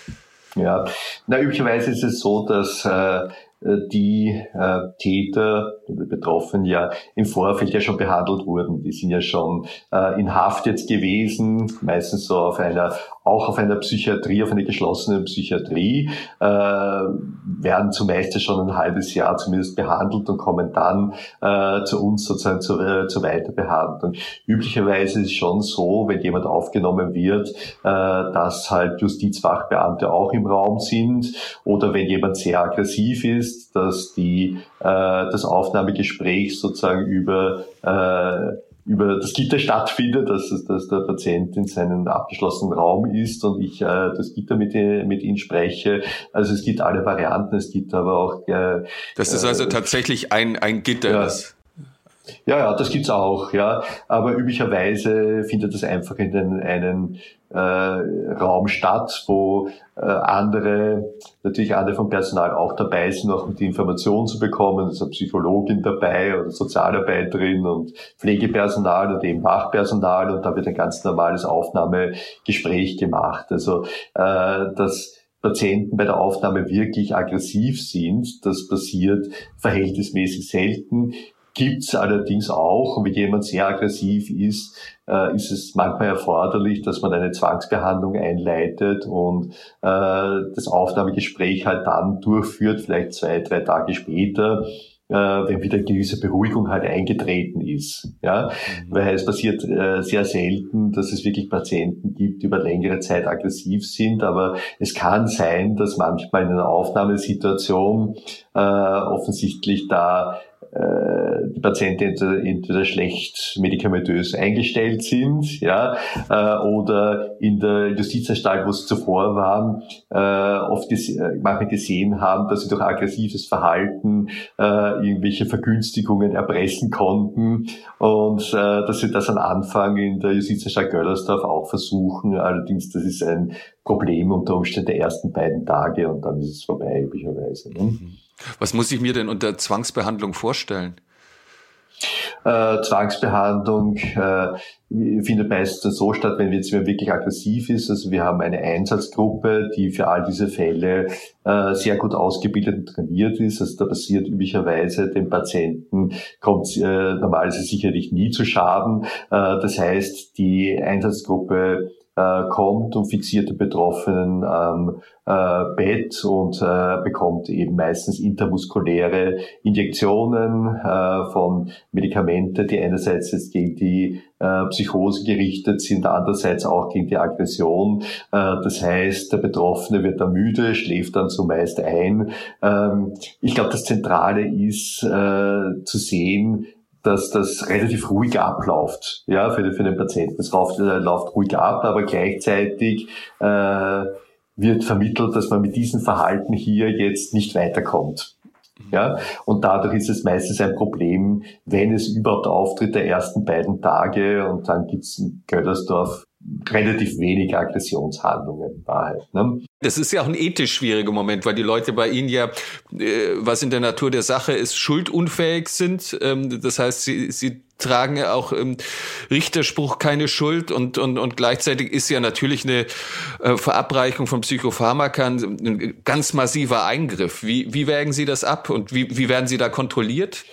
Ja, na üblicherweise ist es so, dass äh, die äh, Täter, die Betroffenen ja im Vorfeld ja schon behandelt wurden. Die sind ja schon äh, in Haft jetzt gewesen, meistens so auf einer, auch auf einer Psychiatrie, auf einer geschlossenen Psychiatrie, äh, werden zumeist schon ein halbes Jahr zumindest behandelt und kommen dann äh, zu uns sozusagen zur, äh, zur Weiterbehandlung. Üblicherweise ist es schon so, wenn jemand aufgenommen wird, äh, dass halt Justizfachbeamte auch im Raum sind oder wenn jemand sehr aggressiv ist, dass die, äh, das Aufnahmegespräch sozusagen über äh, über das Gitter stattfindet, dass, dass der Patient in seinem abgeschlossenen Raum ist und ich äh, das Gitter mit, mit ihm spreche. Also es gibt alle Varianten, es gibt aber auch... Äh, das ist also äh, tatsächlich ein, ein Gitter. Ja. Ja, ja, das gibt's auch, ja. Aber üblicherweise findet das einfach in den, einen äh, Raum statt, wo äh, andere, natürlich andere vom Personal auch dabei sind, auch um die Informationen zu bekommen. Es ist eine Psychologin dabei oder Sozialarbeiterin und Pflegepersonal und eben Wachpersonal und da wird ein ganz normales Aufnahmegespräch gemacht. Also äh, das Patienten bei der Aufnahme wirklich aggressiv sind. Das passiert verhältnismäßig selten gibt's allerdings auch. Und wenn jemand sehr aggressiv ist, äh, ist es manchmal erforderlich, dass man eine Zwangsbehandlung einleitet und äh, das Aufnahmegespräch halt dann durchführt, vielleicht zwei, drei Tage später äh, wenn wieder eine gewisse Beruhigung halt eingetreten ist. Ja? Mhm. Weil es passiert äh, sehr selten, dass es wirklich Patienten gibt, die über längere Zeit aggressiv sind, aber es kann sein, dass manchmal in einer Aufnahmesituation äh, offensichtlich da die Patienten entweder, entweder schlecht medikamentös eingestellt sind, ja, äh, oder in der Justizanstalt, wo sie zuvor waren, äh, oft ges manchmal gesehen haben, dass sie durch aggressives Verhalten äh, irgendwelche Vergünstigungen erpressen konnten und äh, dass sie das am Anfang in der Justizanstalt Göllersdorf auch versuchen. Allerdings, das ist ein Problem unter Umständen der ersten beiden Tage und dann ist es vorbei üblicherweise. Ne? Mhm. Was muss ich mir denn unter Zwangsbehandlung vorstellen? Äh, Zwangsbehandlung äh, findet meistens so statt, wenn jetzt wirklich aggressiv ist. Also wir haben eine Einsatzgruppe, die für all diese Fälle äh, sehr gut ausgebildet und trainiert ist. Also da passiert üblicherweise dem Patienten, kommt äh, normalerweise sicherlich nie zu Schaden. Äh, das heißt, die Einsatzgruppe äh, kommt und fixiert den Betroffenen am äh, Bett und äh, bekommt eben meistens intermuskuläre Injektionen äh, von Medikamente, die einerseits jetzt gegen die äh, Psychose gerichtet sind, andererseits auch gegen die Aggression. Äh, das heißt, der Betroffene wird dann müde, schläft dann zumeist ein. Ähm, ich glaube, das Zentrale ist äh, zu sehen, dass das relativ ruhig abläuft, ja, für, für den Patienten. Es läuft, äh, läuft ruhig ab, aber gleichzeitig äh, wird vermittelt, dass man mit diesem Verhalten hier jetzt nicht weiterkommt. Ja, und dadurch ist es meistens ein Problem, wenn es überhaupt auftritt der ersten beiden Tage und dann gibt's in Göllersdorf relativ wenig Aggressionshandlungen in Wahrheit. Ne? Das ist ja auch ein ethisch schwieriger Moment, weil die Leute bei Ihnen ja, äh, was in der Natur der Sache ist, schuldunfähig sind. Ähm, das heißt, sie, sie tragen ja auch im Richterspruch keine Schuld und, und, und gleichzeitig ist ja natürlich eine äh, Verabreichung von Psychopharmaka ein ganz massiver Eingriff. Wie, wie wägen Sie das ab und wie, wie werden Sie da kontrolliert?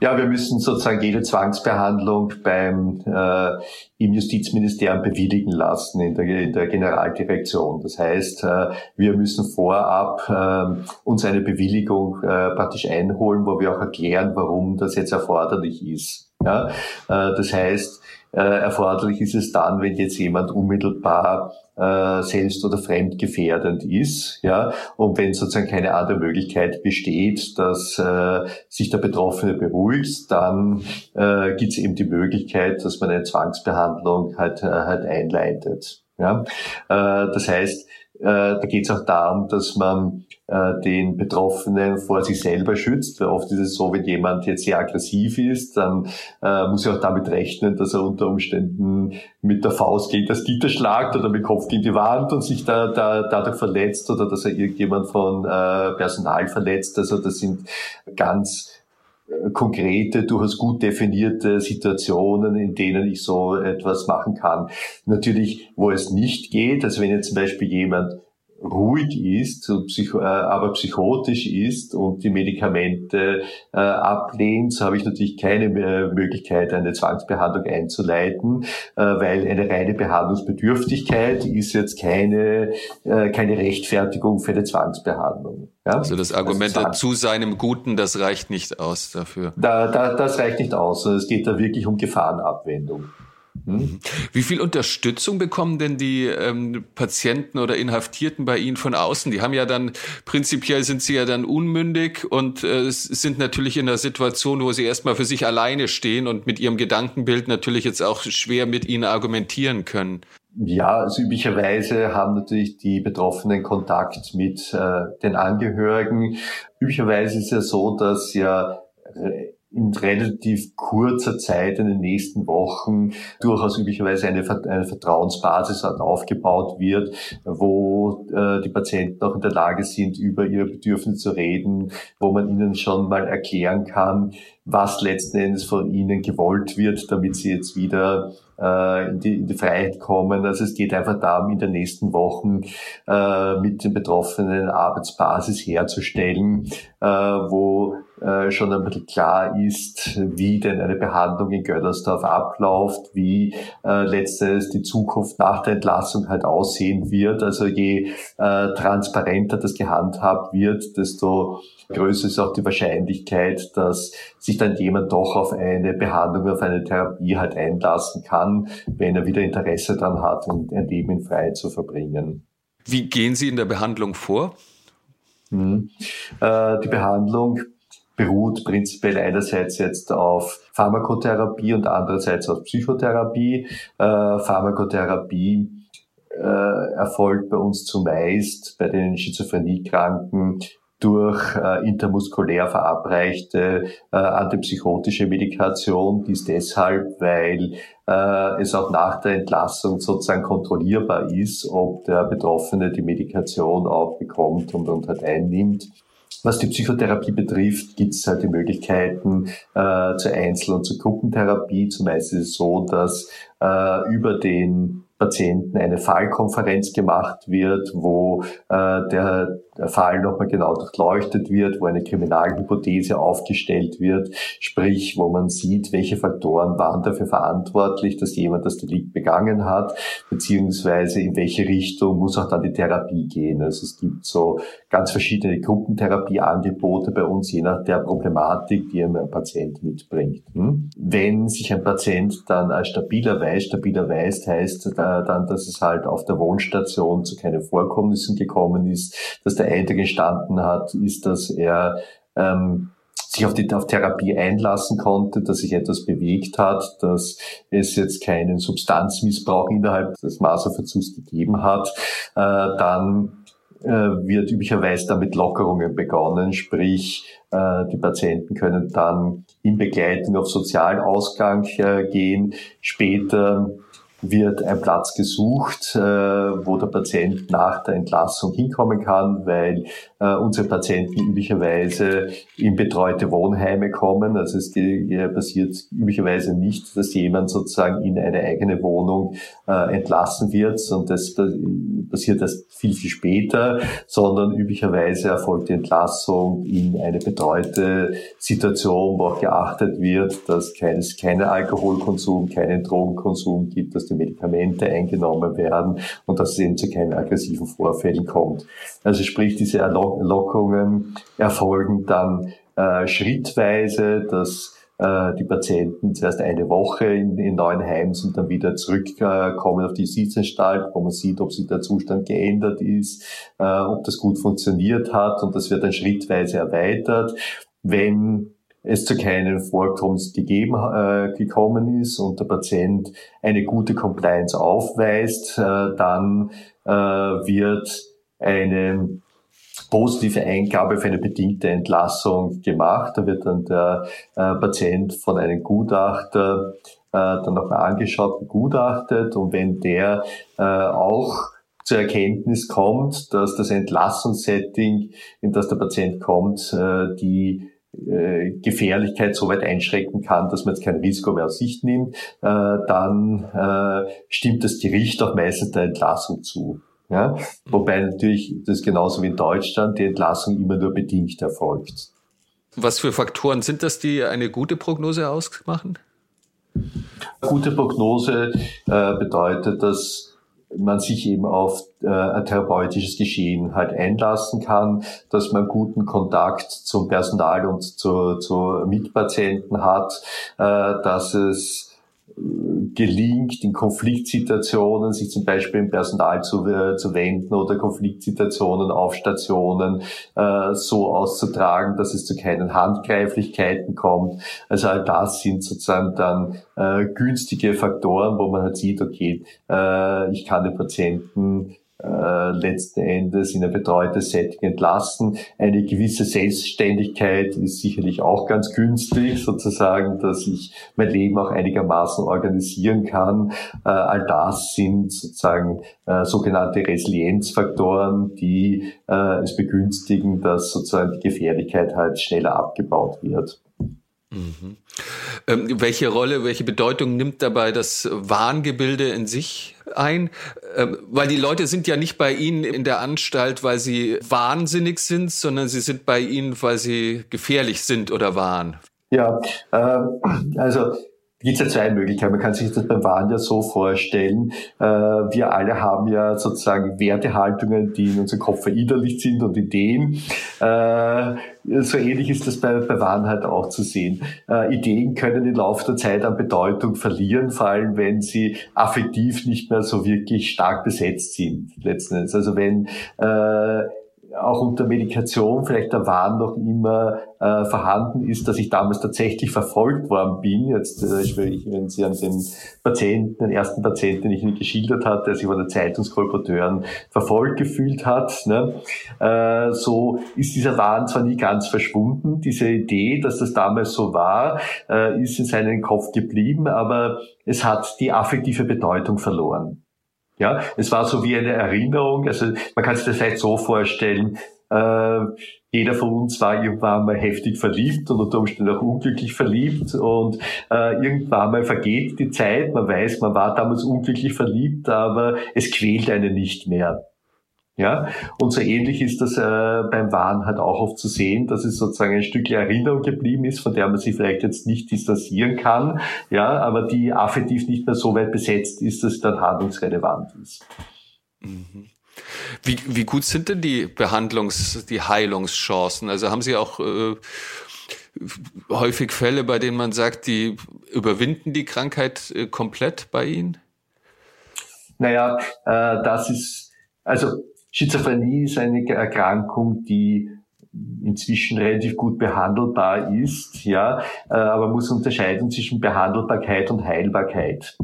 Ja, wir müssen sozusagen jede Zwangsbehandlung beim äh, im Justizministerium bewilligen lassen in der, in der Generaldirektion. Das heißt, äh, wir müssen vorab äh, uns eine Bewilligung äh, praktisch einholen, wo wir auch erklären, warum das jetzt erforderlich ist. Ja? Äh, das heißt, äh, erforderlich ist es dann, wenn jetzt jemand unmittelbar äh, selbst oder fremdgefährdend ist, ja, und wenn sozusagen keine andere Möglichkeit besteht, dass äh, sich der Betroffene beruhigt, dann äh, gibt es eben die Möglichkeit, dass man eine Zwangsbehandlung halt, äh, halt einleitet. Ja, äh, das heißt, da geht es auch darum, dass man äh, den Betroffenen vor sich selber schützt. Weil oft ist es so, wenn jemand jetzt sehr aggressiv ist, dann äh, muss er auch damit rechnen, dass er unter Umständen mit der Faust gegen das Gitter schlagt oder mit dem Kopf gegen die Wand und sich da, da dadurch verletzt oder dass er irgendjemand von äh, Personal verletzt. Also das sind ganz äh, konkrete, durchaus gut definierte Situationen, in denen ich so etwas machen kann. Natürlich, wo es nicht geht, also wenn jetzt zum Beispiel jemand ruhig ist, äh, aber psychotisch ist und die Medikamente äh, ablehnt, so habe ich natürlich keine Möglichkeit, eine Zwangsbehandlung einzuleiten, äh, weil eine reine Behandlungsbedürftigkeit ist jetzt keine, keine Rechtfertigung für eine Zwangsbehandlung. Ja? Also das Argument also zu seinem Guten, das reicht nicht aus dafür. Da, da, das reicht nicht aus. Es geht da wirklich um Gefahrenabwendung. Hm? Wie viel Unterstützung bekommen denn die ähm, Patienten oder Inhaftierten bei Ihnen von außen? Die haben ja dann, prinzipiell sind sie ja dann unmündig und äh, sind natürlich in einer Situation, wo sie erstmal für sich alleine stehen und mit ihrem Gedankenbild natürlich jetzt auch schwer mit Ihnen argumentieren können. Ja, also üblicherweise haben natürlich die Betroffenen Kontakt mit äh, den Angehörigen. Üblicherweise ist es ja so, dass ja äh, in relativ kurzer Zeit in den nächsten Wochen durchaus üblicherweise eine, eine Vertrauensbasis aufgebaut wird, wo äh, die Patienten auch in der Lage sind, über ihre Bedürfnisse zu reden, wo man ihnen schon mal erklären kann, was letzten Endes von ihnen gewollt wird, damit sie jetzt wieder äh, in, die, in die Freiheit kommen. Also es geht einfach darum, in den nächsten Wochen äh, mit den Betroffenen Arbeitsbasis herzustellen, äh, wo äh, schon ein bisschen klar ist, wie denn eine Behandlung in Göttersdorf abläuft, wie äh, letztes die Zukunft nach der Entlassung halt aussehen wird. Also je äh, transparenter das gehandhabt wird, desto größer ist auch die Wahrscheinlichkeit, dass sich dann jemand doch auf eine Behandlung, auf eine Therapie halt einlassen kann, wenn er wieder Interesse daran hat, ein Leben in Freiheit zu verbringen. Wie gehen Sie in der Behandlung vor? Hm. Äh, die Behandlung beruht prinzipiell einerseits jetzt auf Pharmakotherapie und andererseits auf Psychotherapie. Äh, Pharmakotherapie äh, erfolgt bei uns zumeist bei den Schizophreniekranken durch äh, intermuskulär verabreichte äh, antipsychotische Medikation. Dies deshalb, weil äh, es auch nach der Entlassung sozusagen kontrollierbar ist, ob der Betroffene die Medikation auch bekommt und, und halt einnimmt. Was die Psychotherapie betrifft, gibt es halt die Möglichkeiten äh, zur Einzel- und zur Gruppentherapie. Zumeist ist es so, dass äh, über den Patienten eine Fallkonferenz gemacht wird, wo äh, der, der Fall nochmal genau durchleuchtet wird, wo eine Kriminalhypothese aufgestellt wird, sprich, wo man sieht, welche Faktoren waren dafür verantwortlich, dass jemand das Delikt begangen hat, beziehungsweise in welche Richtung muss auch dann die Therapie gehen. Also es gibt so ganz verschiedene Gruppentherapieangebote bei uns, je nach der Problematik, die ein Patient mitbringt. Hm? Wenn sich ein Patient dann als stabiler weiß, stabiler weiß heißt, äh, dann, dass es halt auf der Wohnstation zu keinen Vorkommnissen gekommen ist, dass der Eindruck entstanden hat, ist, dass er ähm, sich auf die auf Therapie einlassen konnte, dass sich etwas bewegt hat, dass es jetzt keinen Substanzmissbrauch innerhalb des Maserverzugs gegeben hat, äh, dann äh, wird üblicherweise damit Lockerungen begonnen, sprich äh, die Patienten können dann in Begleitung auf Sozialausgang äh, gehen. Später wird ein Platz gesucht, äh, wo der Patient nach der Entlassung hinkommen kann, weil äh, unsere Patienten üblicherweise in betreute Wohnheime kommen. Also es passiert üblicherweise nicht, dass jemand sozusagen in eine eigene Wohnung äh, entlassen wird und das passiert erst viel, viel später, sondern üblicherweise erfolgt die Entlassung in eine betreute Situation, wo auch geachtet wird, dass keines, keinen Alkoholkonsum, keinen Drogenkonsum gibt, dass die Medikamente eingenommen werden und dass es eben zu keinen aggressiven Vorfällen kommt. Also sprich, diese Lockerungen erfolgen dann äh, schrittweise, dass äh, die Patienten zuerst eine Woche in, in Neuenheim sind, dann wieder zurückkommen auf die Justizanstalt, wo man sieht, ob sich der Zustand geändert ist, äh, ob das gut funktioniert hat und das wird dann schrittweise erweitert. Wenn es zu keinen Vorkommens gegeben, äh, gekommen ist und der Patient eine gute Compliance aufweist, äh, dann äh, wird eine positive Eingabe für eine bedingte Entlassung gemacht. Da wird dann der äh, Patient von einem Gutachter äh, dann nochmal angeschaut, begutachtet und wenn der äh, auch zur Erkenntnis kommt, dass das Entlassungssetting, in das der Patient kommt, äh, die äh, Gefährlichkeit so weit einschränken kann, dass man jetzt kein Risiko mehr aus Sicht nimmt, äh, dann äh, stimmt das Gericht auch meistens der Entlassung zu. Ja? Wobei natürlich das genauso wie in Deutschland die Entlassung immer nur bedingt erfolgt. Was für Faktoren sind das, die eine gute Prognose ausmachen? Gute Prognose äh, bedeutet, dass man sich eben auf äh, ein therapeutisches Geschehen halt einlassen kann, dass man guten Kontakt zum Personal und zu, zu Mitpatienten hat, äh, dass es gelingt, in Konfliktsituationen sich zum Beispiel im Personal zu, äh, zu wenden oder Konfliktsituationen auf Stationen äh, so auszutragen, dass es zu keinen Handgreiflichkeiten kommt. Also all das sind sozusagen dann äh, günstige Faktoren, wo man halt sieht, okay, äh, ich kann den Patienten äh, letzten Endes in ein betreutes Setting entlassen. Eine gewisse Selbstständigkeit ist sicherlich auch ganz günstig, sozusagen, dass ich mein Leben auch einigermaßen organisieren kann. Äh, all das sind sozusagen äh, sogenannte Resilienzfaktoren, die äh, es begünstigen, dass sozusagen die Gefährlichkeit halt schneller abgebaut wird. Mhm. Ähm, welche Rolle, welche Bedeutung nimmt dabei das Warngebilde in sich ein? Ähm, weil die Leute sind ja nicht bei Ihnen in der Anstalt, weil sie wahnsinnig sind, sondern sie sind bei Ihnen, weil sie gefährlich sind oder waren. Ja, äh, also gibt es ja zwei Möglichkeiten. Man kann sich das beim Wahn ja so vorstellen. Äh, wir alle haben ja sozusagen Wertehaltungen, die in unserem Kopf verinnerlicht sind und Ideen. Äh, so ähnlich ist das bei, bei Wahn halt auch zu sehen. Äh, Ideen können im Laufe der Zeit an Bedeutung verlieren, vor allem wenn sie affektiv nicht mehr so wirklich stark besetzt sind, letzten Endes. Also wenn äh, auch unter Medikation vielleicht der Wahn noch immer äh, vorhanden ist, dass ich damals tatsächlich verfolgt worden bin. Jetzt, äh, wenn Sie an den Patienten, den ersten Patienten, den ich Ihnen geschildert hatte, der sich von den Zeitungskolporteuren verfolgt gefühlt hat, ne? äh, so ist dieser Wahn zwar nie ganz verschwunden. Diese Idee, dass das damals so war, äh, ist in seinem Kopf geblieben, aber es hat die affektive Bedeutung verloren. Ja, es war so wie eine Erinnerung. Also man kann sich das vielleicht so vorstellen. Äh, jeder von uns war irgendwann mal heftig verliebt und unter Umständen auch unglücklich verliebt und äh, irgendwann mal vergeht die Zeit. Man weiß, man war damals unglücklich verliebt, aber es quält einen nicht mehr. Ja, und so ähnlich ist das äh, beim Wahn halt auch oft zu sehen, dass es sozusagen ein Stück Erinnerung geblieben ist, von der man sich vielleicht jetzt nicht distanzieren kann, ja, aber die affektiv nicht mehr so weit besetzt ist, dass es dann handlungsrelevant ist. Mhm. Wie, wie gut sind denn die Behandlungs-, die Heilungschancen? Also haben Sie auch äh, häufig Fälle, bei denen man sagt, die überwinden die Krankheit äh, komplett bei Ihnen? Naja, äh, das ist, also Schizophrenie ist eine Erkrankung, die inzwischen relativ gut behandelbar ist, ja, äh, aber muss unterscheiden zwischen Behandelbarkeit und Heilbarkeit.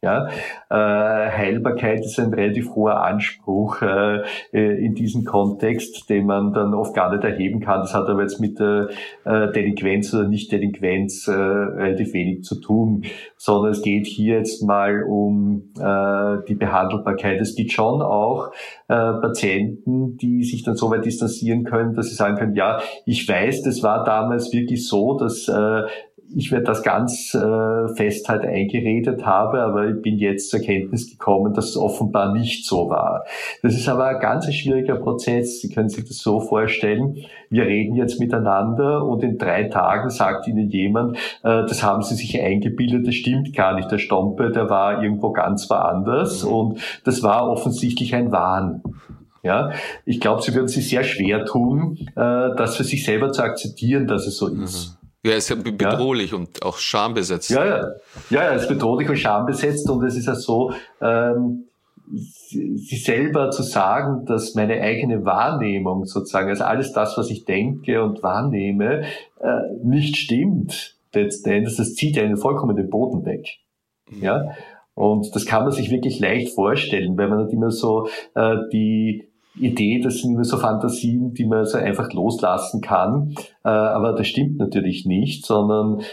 Ja, äh, Heilbarkeit ist ein relativ hoher Anspruch äh, äh, in diesem Kontext, den man dann oft gar nicht erheben kann. Das hat aber jetzt mit der äh, Delinquenz oder Nicht-Delinquenz äh, relativ wenig zu tun, sondern es geht hier jetzt mal um äh, die Behandelbarkeit. Es gibt schon auch äh, Patienten, die sich dann so weit distanzieren können, dass sie sagen können, ja, ich weiß, das war damals wirklich so, dass äh, ich mir das ganz äh, fest halt eingeredet habe, aber ich bin jetzt zur Kenntnis gekommen, dass es offenbar nicht so war. Das ist aber ein ganz schwieriger Prozess. Sie können sich das so vorstellen. Wir reden jetzt miteinander und in drei Tagen sagt Ihnen jemand, äh, das haben Sie sich eingebildet, das stimmt gar nicht. Der Stompe, der war irgendwo ganz woanders mhm. und das war offensichtlich ein Wahn. Ja, ich glaube, Sie würden sich sehr schwer tun, äh, das für sich selber zu akzeptieren, dass es so ist. Mhm. Ja, es ist bedrohlich ja. und auch schambesetzt. Ja, ja. Ja, ja, es ist bedrohlich und schambesetzt und es ist ja so, ähm, sie selber zu sagen, dass meine eigene Wahrnehmung sozusagen, also alles das, was ich denke und wahrnehme, äh, nicht stimmt, letzten Endes, das zieht einen vollkommen den Boden weg. Mhm. Ja. Und das kann man sich wirklich leicht vorstellen, weil man nicht immer so äh, die Idee, das sind immer so Fantasien, die man so einfach loslassen kann. Äh, aber das stimmt natürlich nicht, sondern äh,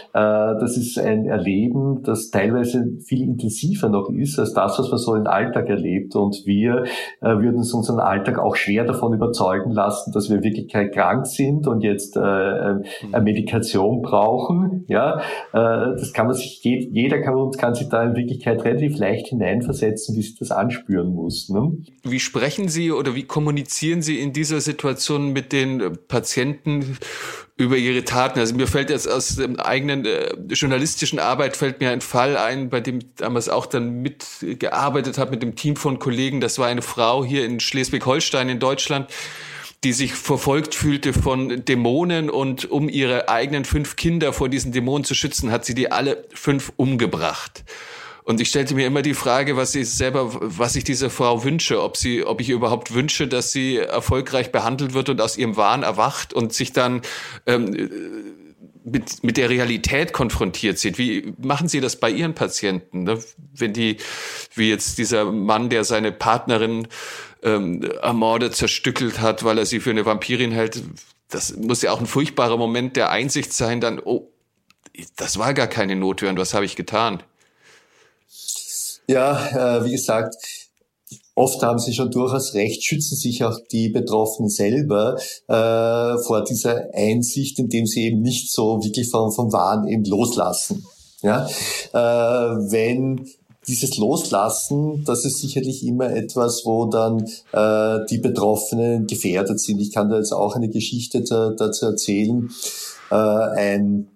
das ist ein Erleben, das teilweise viel intensiver noch ist als das, was man so im Alltag erlebt. Und wir äh, würden uns unseren Alltag auch schwer davon überzeugen lassen, dass wir wirklich krank sind und jetzt eine Medikation brauchen. Ja, das kann man sich, jeder kann, kann sich da in Wirklichkeit relativ leicht hineinversetzen, wie sich das anspüren muss. Ne? Wie sprechen Sie oder wie kommunizieren Sie in dieser Situation mit den Patienten über ihre Taten? Also mir fällt jetzt aus dem eigenen äh, journalistischen Arbeit fällt mir ein Fall ein, bei dem ich damals auch dann mitgearbeitet habe mit dem Team von Kollegen. Das war eine Frau hier in Schleswig-Holstein in Deutschland, die sich verfolgt fühlte von Dämonen und um ihre eigenen fünf Kinder vor diesen Dämonen zu schützen, hat sie die alle fünf umgebracht. Und ich stellte mir immer die Frage, was ich selber, was ich dieser Frau wünsche, ob sie, ob ich überhaupt wünsche, dass sie erfolgreich behandelt wird und aus ihrem Wahn erwacht und sich dann ähm, mit, mit der Realität konfrontiert sieht. Wie machen Sie das bei Ihren Patienten? Ne? Wenn die, wie jetzt dieser Mann, der seine Partnerin ähm, ermordet, zerstückelt hat, weil er sie für eine Vampirin hält, das muss ja auch ein furchtbarer Moment der Einsicht sein, dann, oh, das war gar keine Notwehr und was habe ich getan? Ja, äh, wie gesagt, oft haben Sie schon durchaus recht, schützen sich auch die Betroffenen selber äh, vor dieser Einsicht, indem sie eben nicht so wirklich vom, vom Wahn eben loslassen. Ja? Äh, wenn dieses Loslassen, das ist sicherlich immer etwas, wo dann äh, die Betroffenen gefährdet sind. Ich kann da jetzt auch eine Geschichte da, dazu erzählen. Äh, ein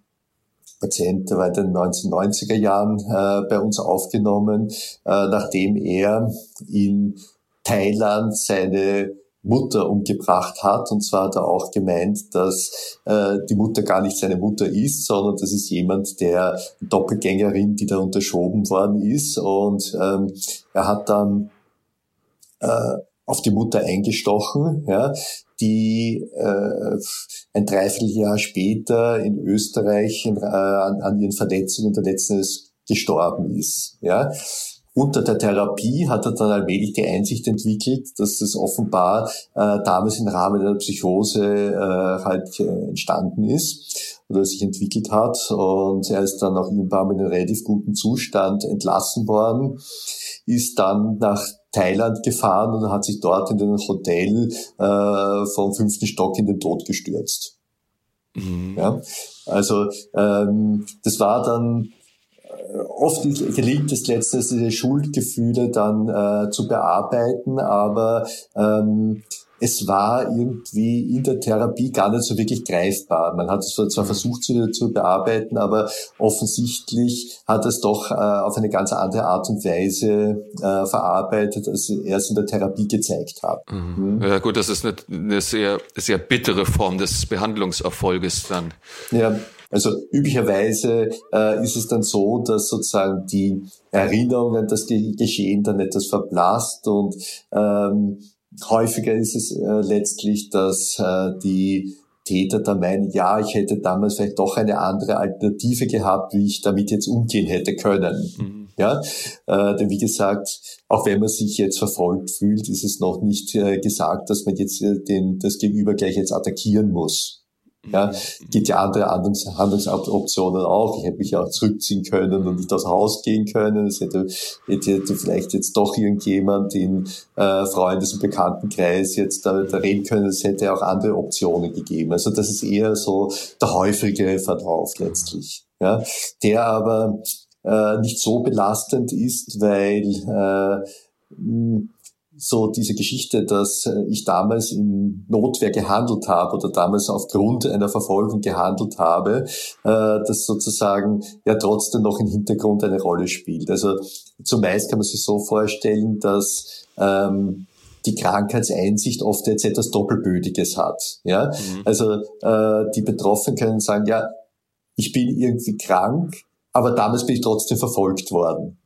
Patient, war in den 1990er Jahren äh, bei uns aufgenommen, äh, nachdem er in Thailand seine Mutter umgebracht hat. Und zwar hat er auch gemeint, dass äh, die Mutter gar nicht seine Mutter ist, sondern das ist jemand, der Doppelgängerin, die da unterschoben worden ist. Und ähm, er hat dann äh, auf die Mutter eingestochen, ja, die äh, ein Dreivierteljahr später in Österreich in, äh, an, an ihren Verletzungen der letzten gestorben ist. Ja. Unter der Therapie hat er dann allmählich die Einsicht entwickelt, dass das offenbar äh, damals im Rahmen einer Psychose äh, halt äh, entstanden ist oder sich entwickelt hat. Und er ist dann auch irgendwann in einem relativ guten Zustand entlassen worden, ist dann nach Thailand gefahren und hat sich dort in einem Hotel äh, vom fünften Stock in den Tod gestürzt. Mhm. Ja, also ähm, das war dann äh, oft gelingt es letztens, diese Schuldgefühle dann äh, zu bearbeiten, aber ähm, es war irgendwie in der Therapie gar nicht so wirklich greifbar. Man hat es zwar versucht zu, zu bearbeiten, aber offensichtlich hat es doch äh, auf eine ganz andere Art und Weise äh, verarbeitet, als er es in der Therapie gezeigt hat. Mhm. Mhm. Ja gut, das ist eine, eine sehr, sehr bittere Form des Behandlungserfolges dann. Ja, also üblicherweise äh, ist es dann so, dass sozusagen die Erinnerung an das Geschehen dann etwas verblasst und ähm, Häufiger ist es äh, letztlich, dass äh, die Täter dann meinen, ja, ich hätte damals vielleicht doch eine andere Alternative gehabt, wie ich damit jetzt umgehen hätte können. Mhm. Ja, äh, denn wie gesagt, auch wenn man sich jetzt verfolgt fühlt, ist es noch nicht äh, gesagt, dass man jetzt äh, den, das Gegenüber gleich jetzt attackieren muss. Ja, mhm. gibt ja andere Handlungsoptionen auch. Ich hätte mich ja auch zurückziehen können und nicht aus Haus gehen können. Es hätte, hätte vielleicht jetzt doch irgendjemand in äh, Freundes- und Bekanntenkreis jetzt da, da reden können. Es hätte auch andere Optionen gegeben. Also das ist eher so der häufige Verlauf letztlich. Ja, der aber äh, nicht so belastend ist, weil äh, so diese Geschichte, dass äh, ich damals in Notwehr gehandelt habe oder damals aufgrund einer Verfolgung gehandelt habe, äh, das sozusagen ja trotzdem noch im Hintergrund eine Rolle spielt. Also zumeist kann man sich so vorstellen, dass ähm, die Krankheitseinsicht oft jetzt etwas Doppelbödiges hat. Ja, mhm. also äh, die Betroffenen können sagen, ja, ich bin irgendwie krank, aber damals bin ich trotzdem verfolgt worden.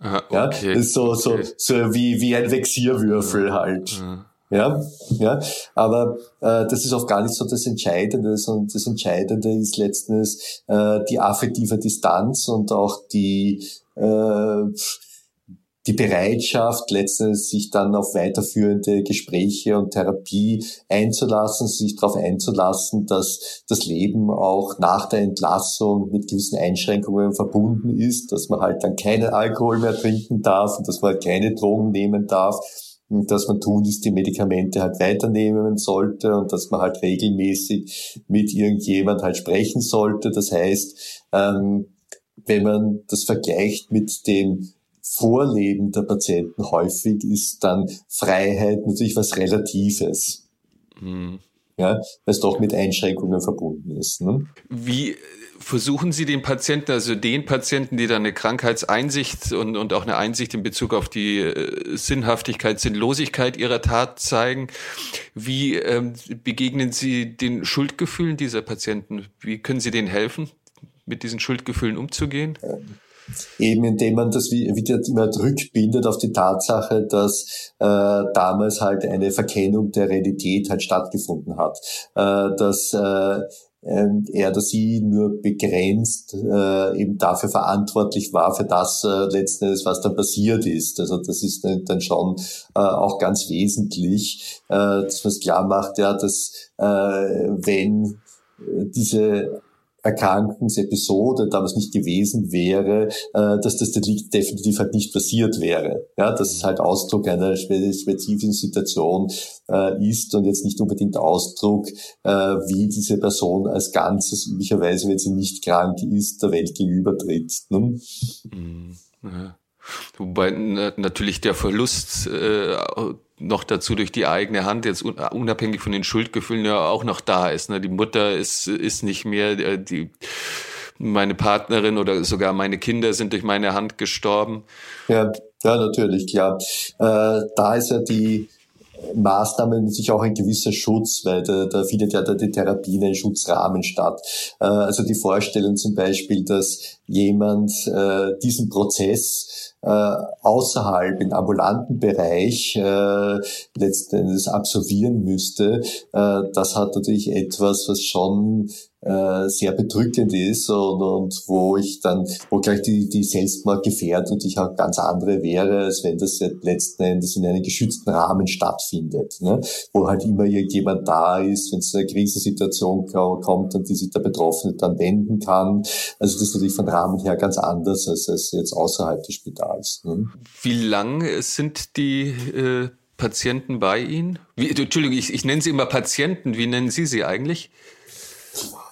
Aha, okay. Ja, so, so, okay. so wie, wie ein Vexierwürfel halt. Ja. Ja, ja, aber äh, das ist auch gar nicht so das Entscheidende, sondern das Entscheidende ist letztens äh, die affektive Distanz und auch die äh, die Bereitschaft, letztens sich dann auf weiterführende Gespräche und Therapie einzulassen, sich darauf einzulassen, dass das Leben auch nach der Entlassung mit gewissen Einschränkungen verbunden ist, dass man halt dann keinen Alkohol mehr trinken darf und dass man halt keine Drogen nehmen darf und dass man tun ist, die Medikamente halt weiternehmen sollte und dass man halt regelmäßig mit irgendjemand halt sprechen sollte. Das heißt, ähm, wenn man das vergleicht mit dem Vorleben der Patienten häufig, ist dann Freiheit natürlich was Relatives. Mhm. Ja, es doch mit Einschränkungen verbunden ist. Ne? Wie versuchen Sie den Patienten, also den Patienten, die dann eine Krankheitseinsicht und, und auch eine Einsicht in Bezug auf die äh, Sinnhaftigkeit, Sinnlosigkeit ihrer Tat zeigen, wie ähm, begegnen Sie den Schuldgefühlen dieser Patienten? Wie können Sie denen helfen, mit diesen Schuldgefühlen umzugehen? Eben indem man das wieder immer rückbindet auf die Tatsache, dass äh, damals halt eine Verkennung der Realität halt stattgefunden hat. Äh, dass äh, ähm, er oder sie nur begrenzt äh, eben dafür verantwortlich war, für das äh, letzten Endes, was dann passiert ist. Also das ist dann schon äh, auch ganz wesentlich, äh, dass man es klar macht, ja, dass äh, wenn diese Erkrankungsepisode damals nicht gewesen wäre, äh, dass das Delikt definitiv halt nicht passiert wäre. Ja, dass es halt Ausdruck einer spezifischen Situation äh, ist und jetzt nicht unbedingt Ausdruck, äh, wie diese Person als Ganzes üblicherweise, wenn sie nicht krank ist, der Welt gegenübertritt. Ne? Mhm. Ja. Wobei natürlich der Verlust äh, noch dazu durch die eigene Hand, jetzt unabhängig von den Schuldgefühlen, ja auch noch da ist. Ne? Die Mutter ist, ist nicht mehr, äh, die, meine Partnerin oder sogar meine Kinder sind durch meine Hand gestorben. Ja, ja natürlich, klar. Äh, da ist ja die Maßnahme natürlich auch ein gewisser Schutz, weil da, da findet ja die Therapie in einem Schutzrahmen statt. Äh, also die Vorstellung zum Beispiel, dass jemand äh, diesen Prozess äh, außerhalb im ambulanten Bereich äh, letztendlich absolvieren müsste, äh, das hat natürlich etwas, was schon äh, sehr bedrückend ist und, und wo ich dann, wo gleich die, die Selbstmordgefährdung natürlich auch ganz andere wäre, als wenn das letzten Endes in einem geschützten Rahmen stattfindet, ne? wo halt immer irgendjemand da ist, wenn es zu einer Krisensituation kommt und die sich der Betroffene dann wenden kann. Also das ist natürlich von Rahmen her ganz anders als, als jetzt außerhalb des Spitals. Ne? Wie lang sind die äh, Patienten bei Ihnen? Wie, Entschuldigung, ich, ich nenne sie immer Patienten. Wie nennen Sie sie eigentlich?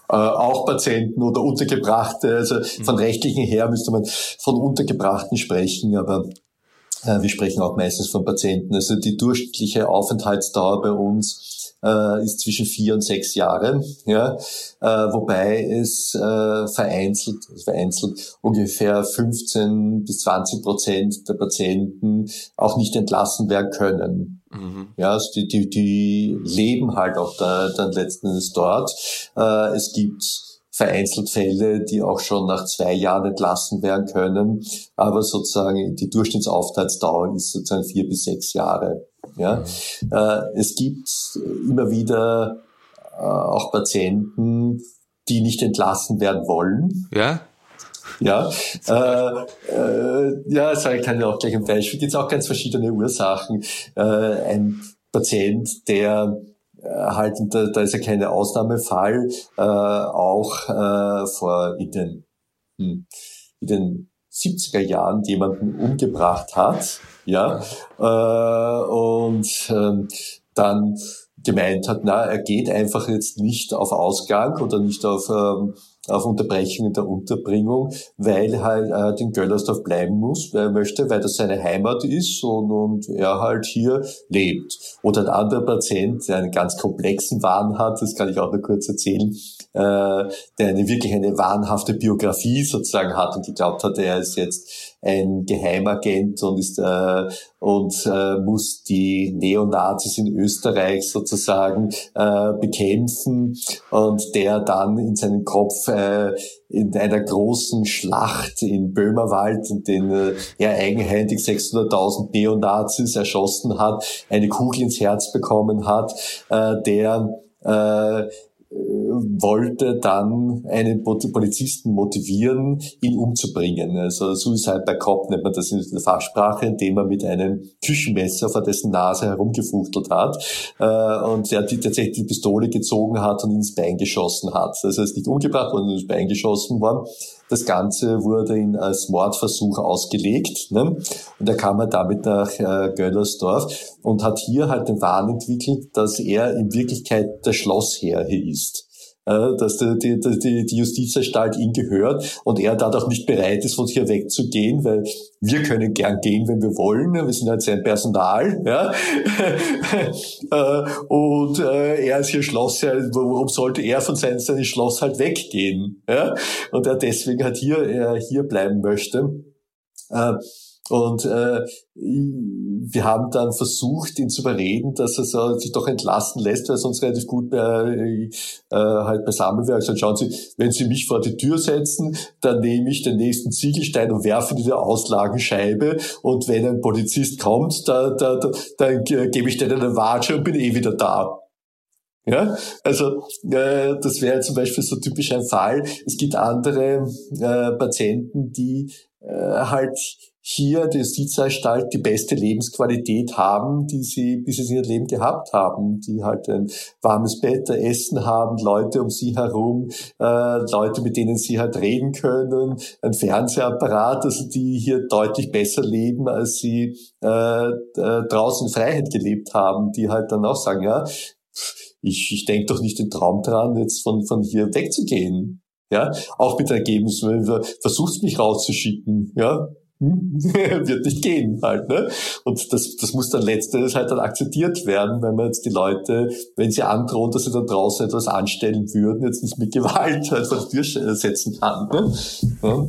Äh, auch Patienten oder Untergebrachte. Also von mhm. rechtlichen her müsste man von Untergebrachten sprechen, aber äh, wir sprechen auch meistens von Patienten. Also die durchschnittliche Aufenthaltsdauer bei uns äh, ist zwischen vier und sechs Jahre, ja, äh, wobei es äh, vereinzelt, vereinzelt ungefähr 15 bis 20 Prozent der Patienten auch nicht entlassen werden können. Mhm. Ja, also die, die, die leben halt auch da, dann letzten Endes dort. Äh, es gibt vereinzelt Fälle, die auch schon nach zwei Jahren entlassen werden können. Aber sozusagen die Durchschnittsaufenthaltsdauer ist sozusagen vier bis sechs Jahre. Ja, mhm. äh, es gibt immer wieder äh, auch Patienten, die nicht entlassen werden wollen. Ja. Ja, äh, äh, ja, sage ich kann ja auch gleich ein Beispiel. Gibt auch ganz verschiedene Ursachen. Äh, ein Patient, der äh, halt, da, da ist ja keine Ausnahmefall, äh, auch äh, vor in den, hm, in den 70er Jahren jemanden umgebracht hat, ja, äh, und äh, dann gemeint hat, na, er geht einfach jetzt nicht auf Ausgang oder nicht auf ähm, auf Unterbrechung in der Unterbringung, weil halt äh, in Göllersdorf bleiben muss, weil er möchte, weil das seine Heimat ist und, und er halt hier lebt. Oder ein anderer Patient, der einen ganz komplexen Wahn hat, das kann ich auch noch kurz erzählen, äh, der eine wirklich eine wahnhafte Biografie sozusagen hat und geglaubt hat, er ist jetzt ein Geheimagent und ist äh, und äh, muss die Neonazis in Österreich sozusagen äh, bekämpfen. Und der dann in seinem Kopf äh, in einer großen Schlacht in Böhmerwald, in den äh, er eigenhändig 600.000 Neonazis erschossen hat, eine Kugel ins Herz bekommen hat, äh, der äh, wollte dann einen Polizisten motivieren, ihn umzubringen. Also Suicide by Cop nennt man das in der Fachsprache, indem er mit einem Küchenmesser vor dessen Nase herumgefuchtelt hat äh, und er die tatsächlich die Pistole gezogen hat und ins Bein geschossen hat. Also er ist nicht umgebracht worden, ins Bein geschossen worden. Das Ganze wurde ihn als Mordversuch ausgelegt. Ne? Und er kam halt damit nach äh, Göllersdorf und hat hier halt den Wahn entwickelt, dass er in Wirklichkeit der Schlossherr hier ist dass die, die, die, Justizanstalt ihm gehört und er dadurch nicht bereit ist, von hier wegzugehen, weil wir können gern gehen, wenn wir wollen. Wir sind halt sein Personal. Ja? [LAUGHS] Äh, und äh, er ist hier Schloss. Warum sollte er von seinem, seinem Schloss halt weggehen? Ja? Und er deswegen halt hier, er hier bleiben möchte. Äh, und äh, wir haben dann versucht, ihn zu überreden, dass er so, sich doch entlassen lässt, weil sonst relativ gut bei, äh, halt beisammen wäre. Also schauen Sie, wenn Sie mich vor die Tür setzen, dann nehme ich den nächsten Ziegelstein und werfe in die Auslagenscheibe. Und wenn ein Polizist kommt, da, da, da, dann gebe ich denen eine Watsche und bin eh wieder da. Ja, also äh, das wäre zum Beispiel so typisch ein Fall. Es gibt andere äh, Patienten, die äh, halt hier die Justizanstalt die beste Lebensqualität haben, die sie bis in ihrem Leben gehabt haben, die halt ein warmes Bett, ein Essen haben, Leute um sie herum, äh, Leute, mit denen sie halt reden können, ein Fernsehapparat, also die hier deutlich besser leben, als sie äh, äh, draußen in Freiheit gelebt haben, die halt dann auch sagen, ja, ich, ich denke doch nicht den Traum dran, jetzt von, von hier wegzugehen. Ja, auch mit Ergebnis, versucht mich rauszuschicken, ja? [LAUGHS] wird nicht gehen halt. Ne? Und das, das muss dann letztes halt dann akzeptiert werden, wenn man jetzt die Leute, wenn sie androhen, dass sie dann draußen etwas anstellen würden, jetzt nicht mit Gewalt [LAUGHS] halt vor die Tür setzen kann. Ne? Ja.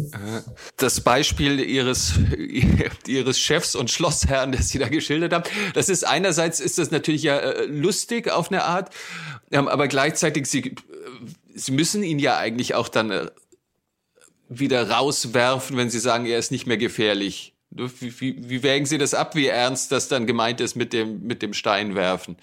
Das Beispiel ihres, [LAUGHS] ihres Chefs und Schlossherrn, das Sie da geschildert haben, das ist einerseits ist das natürlich ja äh, lustig auf eine Art, ähm, aber gleichzeitig Sie, äh, Sie müssen ihn ja eigentlich auch dann äh, wieder rauswerfen, wenn Sie sagen, er ist nicht mehr gefährlich? Wie, wie, wie wägen Sie das ab, wie ernst das dann gemeint ist mit dem, mit dem Steinwerfen?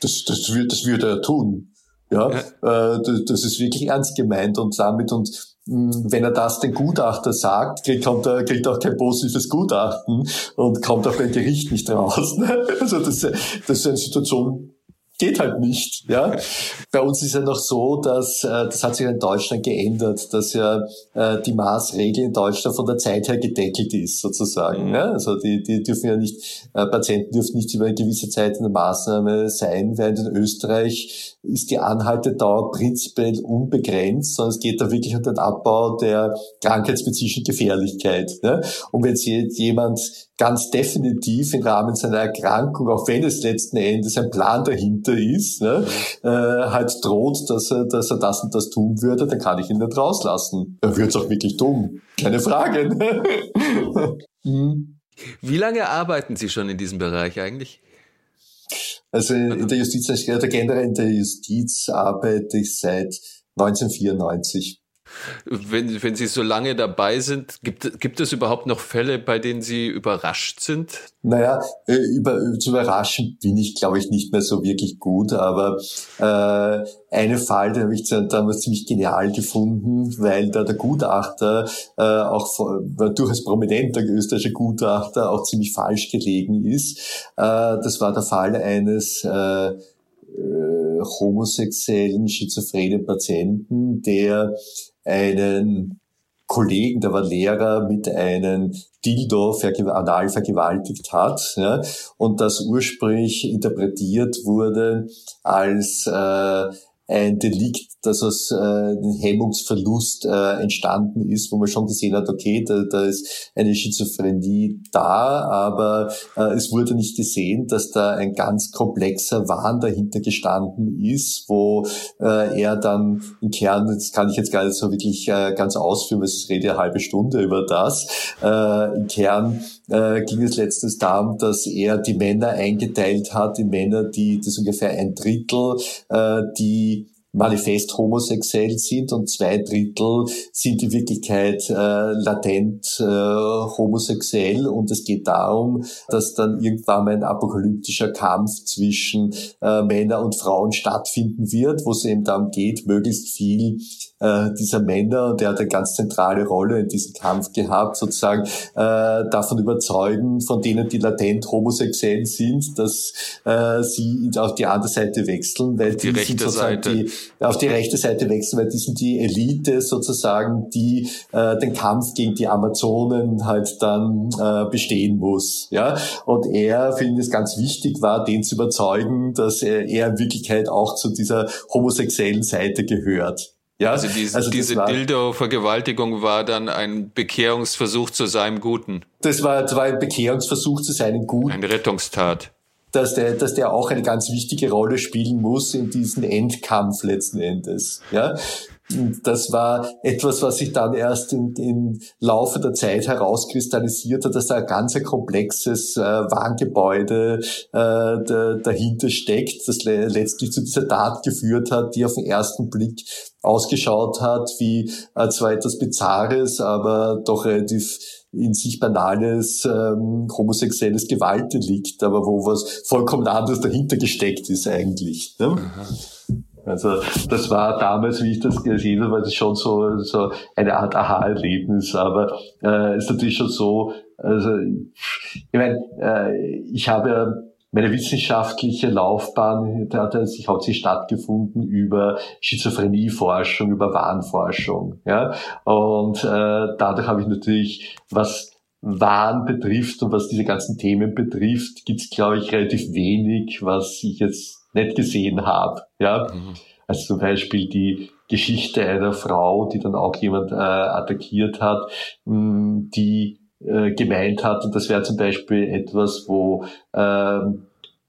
Das, das, wird, das würde er tun. Ja, ja. Äh, das, ist wirklich ernst gemeint und damit und hm, wenn er das den Gutachter sagt, kriegt, kommt er, kriegt auch kein positives Gutachten und kommt auch beim Gericht nicht raus. [LAUGHS] Also das, das ist eine Situation, geht halt nicht. Ja, bei uns ist ja noch so, dass äh, das hat sich in Deutschland geändert, dass ja äh, die Maßregel in Deutschland von der Zeit her gedeckelt ist sozusagen. Mhm. Ja? Also die, die dürfen ja nicht äh, Patienten dürfen nicht über eine gewisse Zeit in der Maßnahme sein, während in Österreich ist die Anhaltedauer prinzipiell unbegrenzt, sondern es geht da wirklich um den Abbau der krankheitsspezifischen Gefährlichkeit. Ne? Und wenn jetzt jemand ganz definitiv im Rahmen seiner Erkrankung, auch wenn es letzten Endes ein Plan dahinter ist, ne, äh, halt droht, dass er, dass er das und das tun würde, dann kann ich ihn nicht rauslassen. Er wird es auch wirklich tun. Keine Frage. Ne? [LAUGHS] hm. Wie lange arbeiten Sie schon in diesem Bereich eigentlich? Also in der Justiz, generell in der Justiz arbeite ich seit 1994. Wenn, wenn Sie so lange dabei sind, gibt, gibt es überhaupt noch Fälle, bei denen Sie überrascht sind? Naja, äh, über, zu überraschen bin ich, glaube ich, nicht mehr so wirklich gut, aber äh, einen Fall, den habe ich damals ziemlich genial gefunden, weil da der Gutachter äh, auch war durchaus prominenter österreichischer Gutachter auch ziemlich falsch gelegen ist. Äh, das war der Fall eines äh, äh homosexuellen, schizophrenen Patienten, der einen Kollegen, der war Lehrer, mit einem Dildo anal vergewaltigt hat ja, und das ursprünglich interpretiert wurde als äh, ein Delikt, das aus äh, einem Hemmungsverlust äh, entstanden ist, wo man schon gesehen hat, okay, da, da ist eine Schizophrenie da, aber äh, es wurde nicht gesehen, dass da ein ganz komplexer Wahn dahinter gestanden ist, wo äh, er dann im Kern, das kann ich jetzt gar nicht so wirklich äh, ganz ausführen, weil ich rede eine halbe Stunde über das, äh, im Kern äh, ging es letztens darum, dass er die Männer eingeteilt hat in Männer, die das ungefähr ein Drittel, äh, die manifest homosexuell sind und zwei Drittel sind in Wirklichkeit äh, latent äh, homosexuell. Und es geht darum, dass dann irgendwann mal ein apokalyptischer Kampf zwischen äh, Männer und Frauen stattfinden wird, wo es eben darum geht, möglichst viel äh, dieser Männer, und der hat eine ganz zentrale Rolle in diesem Kampf gehabt, sozusagen äh, davon überzeugen, von denen, die latent homosexuell sind, dass äh, sie auf die andere Seite wechseln, weil die, die rechte Seite. Die, auf die rechte Seite wechseln, weil die sind die Elite sozusagen, die äh, den Kampf gegen die Amazonen halt dann äh, bestehen muss. Ja, und er, für ihn es ganz wichtig war, den zu überzeugen, dass er, er in Wirklichkeit auch zu dieser homosexuellen Seite gehört. Ja, [LAUGHS] also diese, also diese Dildo-Vergewaltigung war dann ein Bekehrungsversuch zu seinem Guten. Das war, das war ein Bekehrungsversuch zu seinem Guten. Eine Rettungstat. Dass der, dass der auch eine ganz wichtige Rolle spielen muss in diesem Endkampf letzten Endes. Ja, das war etwas, was sich dann erst im, im Laufe der Zeit herauskristallisiert hat, dass da ein ganz komplexes äh, Warngebäude äh, da, dahinter steckt, das le letztlich zu dieser Tat geführt hat, die auf den ersten Blick ausgeschaut hat wie äh, zwar etwas Bizarres, aber doch relativ in sich banales ähm, homosexuelles Gewaltdelikt, aber wo was vollkommen anderes dahinter gesteckt ist eigentlich. Ne? Also das war damals, wie ich das gesehen habe, war das schon so, so eine Art Aha-Erlebnis. Aber äh, ist natürlich schon so, also ich meine, äh, ich habe meine wissenschaftliche Laufbahn, hat sich hauptsächlich stattgefunden über Schizophrenieforschung, über Wahnforschung. Ja? Und äh, dadurch habe ich natürlich, was Wahn betrifft und was diese ganzen Themen betrifft, gibt's glaube ich, relativ wenig, was ich jetzt nicht gesehen habe. Ja? Mhm. Also zum Beispiel die Geschichte einer Frau, die dann auch jemand äh, attackiert hat, mh, die äh, gemeint hat, und das wäre zum Beispiel etwas, wo ähm,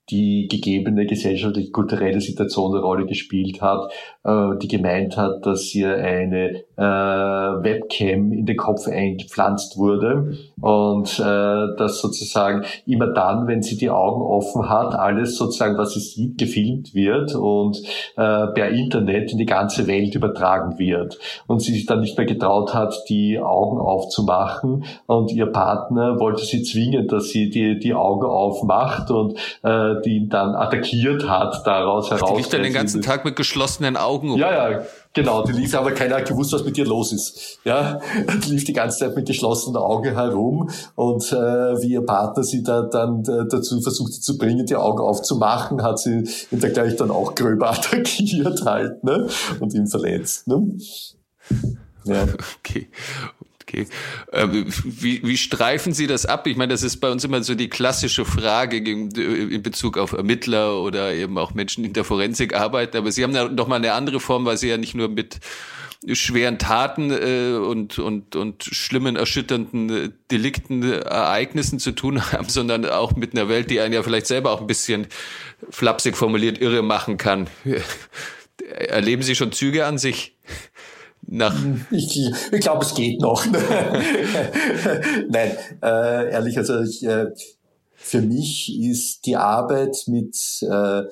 die gegebene gesellschaftliche kulturelle Situation eine Rolle gespielt hat, äh, die gemeint hat, dass ihr eine äh, Webcam in den Kopf eingepflanzt wurde und äh, dass sozusagen immer dann, wenn sie die Augen offen hat, alles sozusagen, was sie sieht, gefilmt wird und äh, per Internet in die ganze Welt übertragen wird und sie sich dann nicht mehr getraut hat, die Augen aufzumachen und ihr Partner wollte sie zwingen, dass sie die, die Augen aufmacht und äh, die ihn dann attackiert hat, daraus heraus. Die lief dann den ganzen Tag mit geschlossenen Augen. Ja, ja, genau. Die lief aber keiner hat gewusst, was mit ihr los ist. Ja, [LAUGHS] die lief die ganze Zeit mit geschlossenen Augen herum und äh, wie ihr Partner sie da dann äh, dazu versucht zu bringen, die Augen aufzumachen, hat sie ihn da gleich dann auch gröber [LAUGHS] attackiert halt, ne? Und ihn verletzt, ne? Ja. Okay. Okay. Ähm, wie, wie streifen Sie das ab? Ich meine, das ist bei uns immer so die klassische Frage in Bezug auf Ermittler oder eben auch Menschen, die in der Forensik arbeiten. Aber Sie haben da noch mal eine andere Form, weil Sie ja nicht nur mit schweren Taten äh, und, und, und schlimmen, erschütternden äh, Delikten, äh, Ereignissen zu tun [LAUGHS] haben, sondern auch mit einer Welt, die einen ja vielleicht selber auch ein bisschen flapsig formuliert irre machen kann. [LAUGHS] Erleben Sie schon Züge an sich? Nach. [LAUGHS] Ich, ich glaube, es geht noch. [LAUGHS] Nein, äh, ehrlich, also ich, äh, für mich ist die Arbeit mit äh,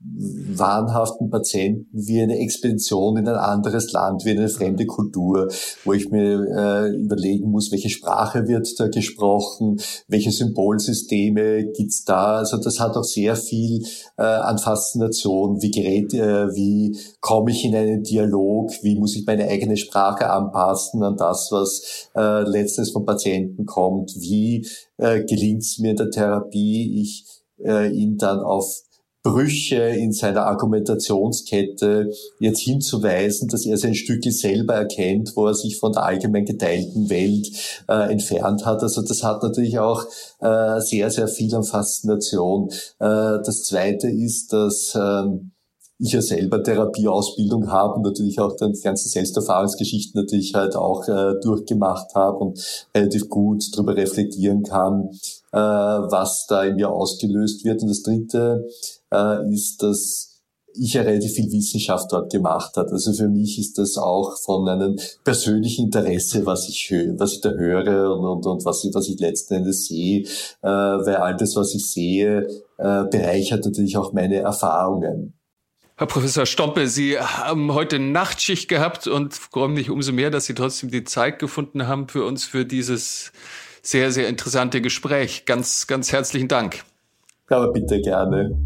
wahnhaften Patienten wie eine Expedition in ein anderes Land, wie eine fremde Kultur, wo ich mir äh, überlegen muss, welche Sprache wird da gesprochen, welche Symbolsysteme gibt's da. Also das hat auch sehr viel äh, an Faszination. Wie gerät, äh, wie komme ich in einen Dialog? Wie muss ich meine eigene Sprache anpassen an das, was äh, letztens vom Patienten kommt? Wie äh, gelingt es mir in der Therapie, ich äh, ihn dann auf Brüche in seiner Argumentationskette jetzt hinzuweisen, dass er sein Stücke selber erkennt, wo er sich von der allgemein geteilten Welt äh, entfernt hat. Also das hat natürlich auch äh, sehr, sehr viel an Faszination. Äh, das Zweite ist, dass ähm, ich ja selber Therapieausbildung habe und natürlich auch dann die ganzen Selbsterfahrungsgeschichten natürlich halt auch äh, durchgemacht habe und relativ gut darüber reflektieren kann, äh, was da in mir ausgelöst wird. Und das Dritte äh, ist, dass ich ja relativ viel Wissenschaft dort gemacht hat. Also für mich ist das auch von einem persönlichen Interesse, was ich höre, was ich da höre und, und, und was ich, was ich letzten Endes sehe, äh, weil all das, was ich sehe, äh, bereichert natürlich auch meine Erfahrungen. Herr Professor Stompe, Sie haben heute Nachtschicht gehabt und freuen mich umso mehr, dass Sie trotzdem die Zeit gefunden haben für uns für dieses sehr, sehr interessante Gespräch. Ganz, ganz herzlichen Dank. Aber bitte gerne.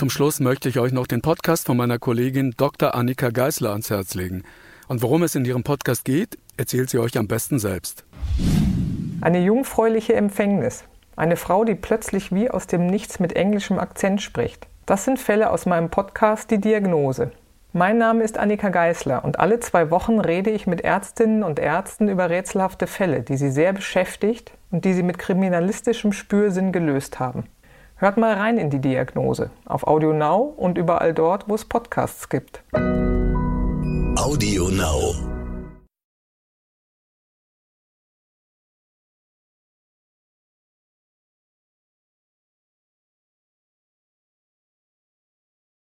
Zum Schluss möchte ich euch noch den Podcast von meiner Kollegin Dr. Annika Geisler ans Herz legen. Und worum es in ihrem Podcast geht, erzählt sie euch am besten selbst. Eine jungfräuliche Empfängnis. Eine Frau, die plötzlich wie aus dem Nichts mit englischem Akzent spricht. Das sind Fälle aus meinem Podcast Die Diagnose. Mein Name ist Annika Geißler und alle zwei Wochen rede ich mit Ärztinnen und Ärzten über rätselhafte Fälle, die sie sehr beschäftigt und die sie mit kriminalistischem Spürsinn gelöst haben. Hört mal rein in die Diagnose auf Audio Now und überall dort, wo es Podcasts gibt. Audio Now.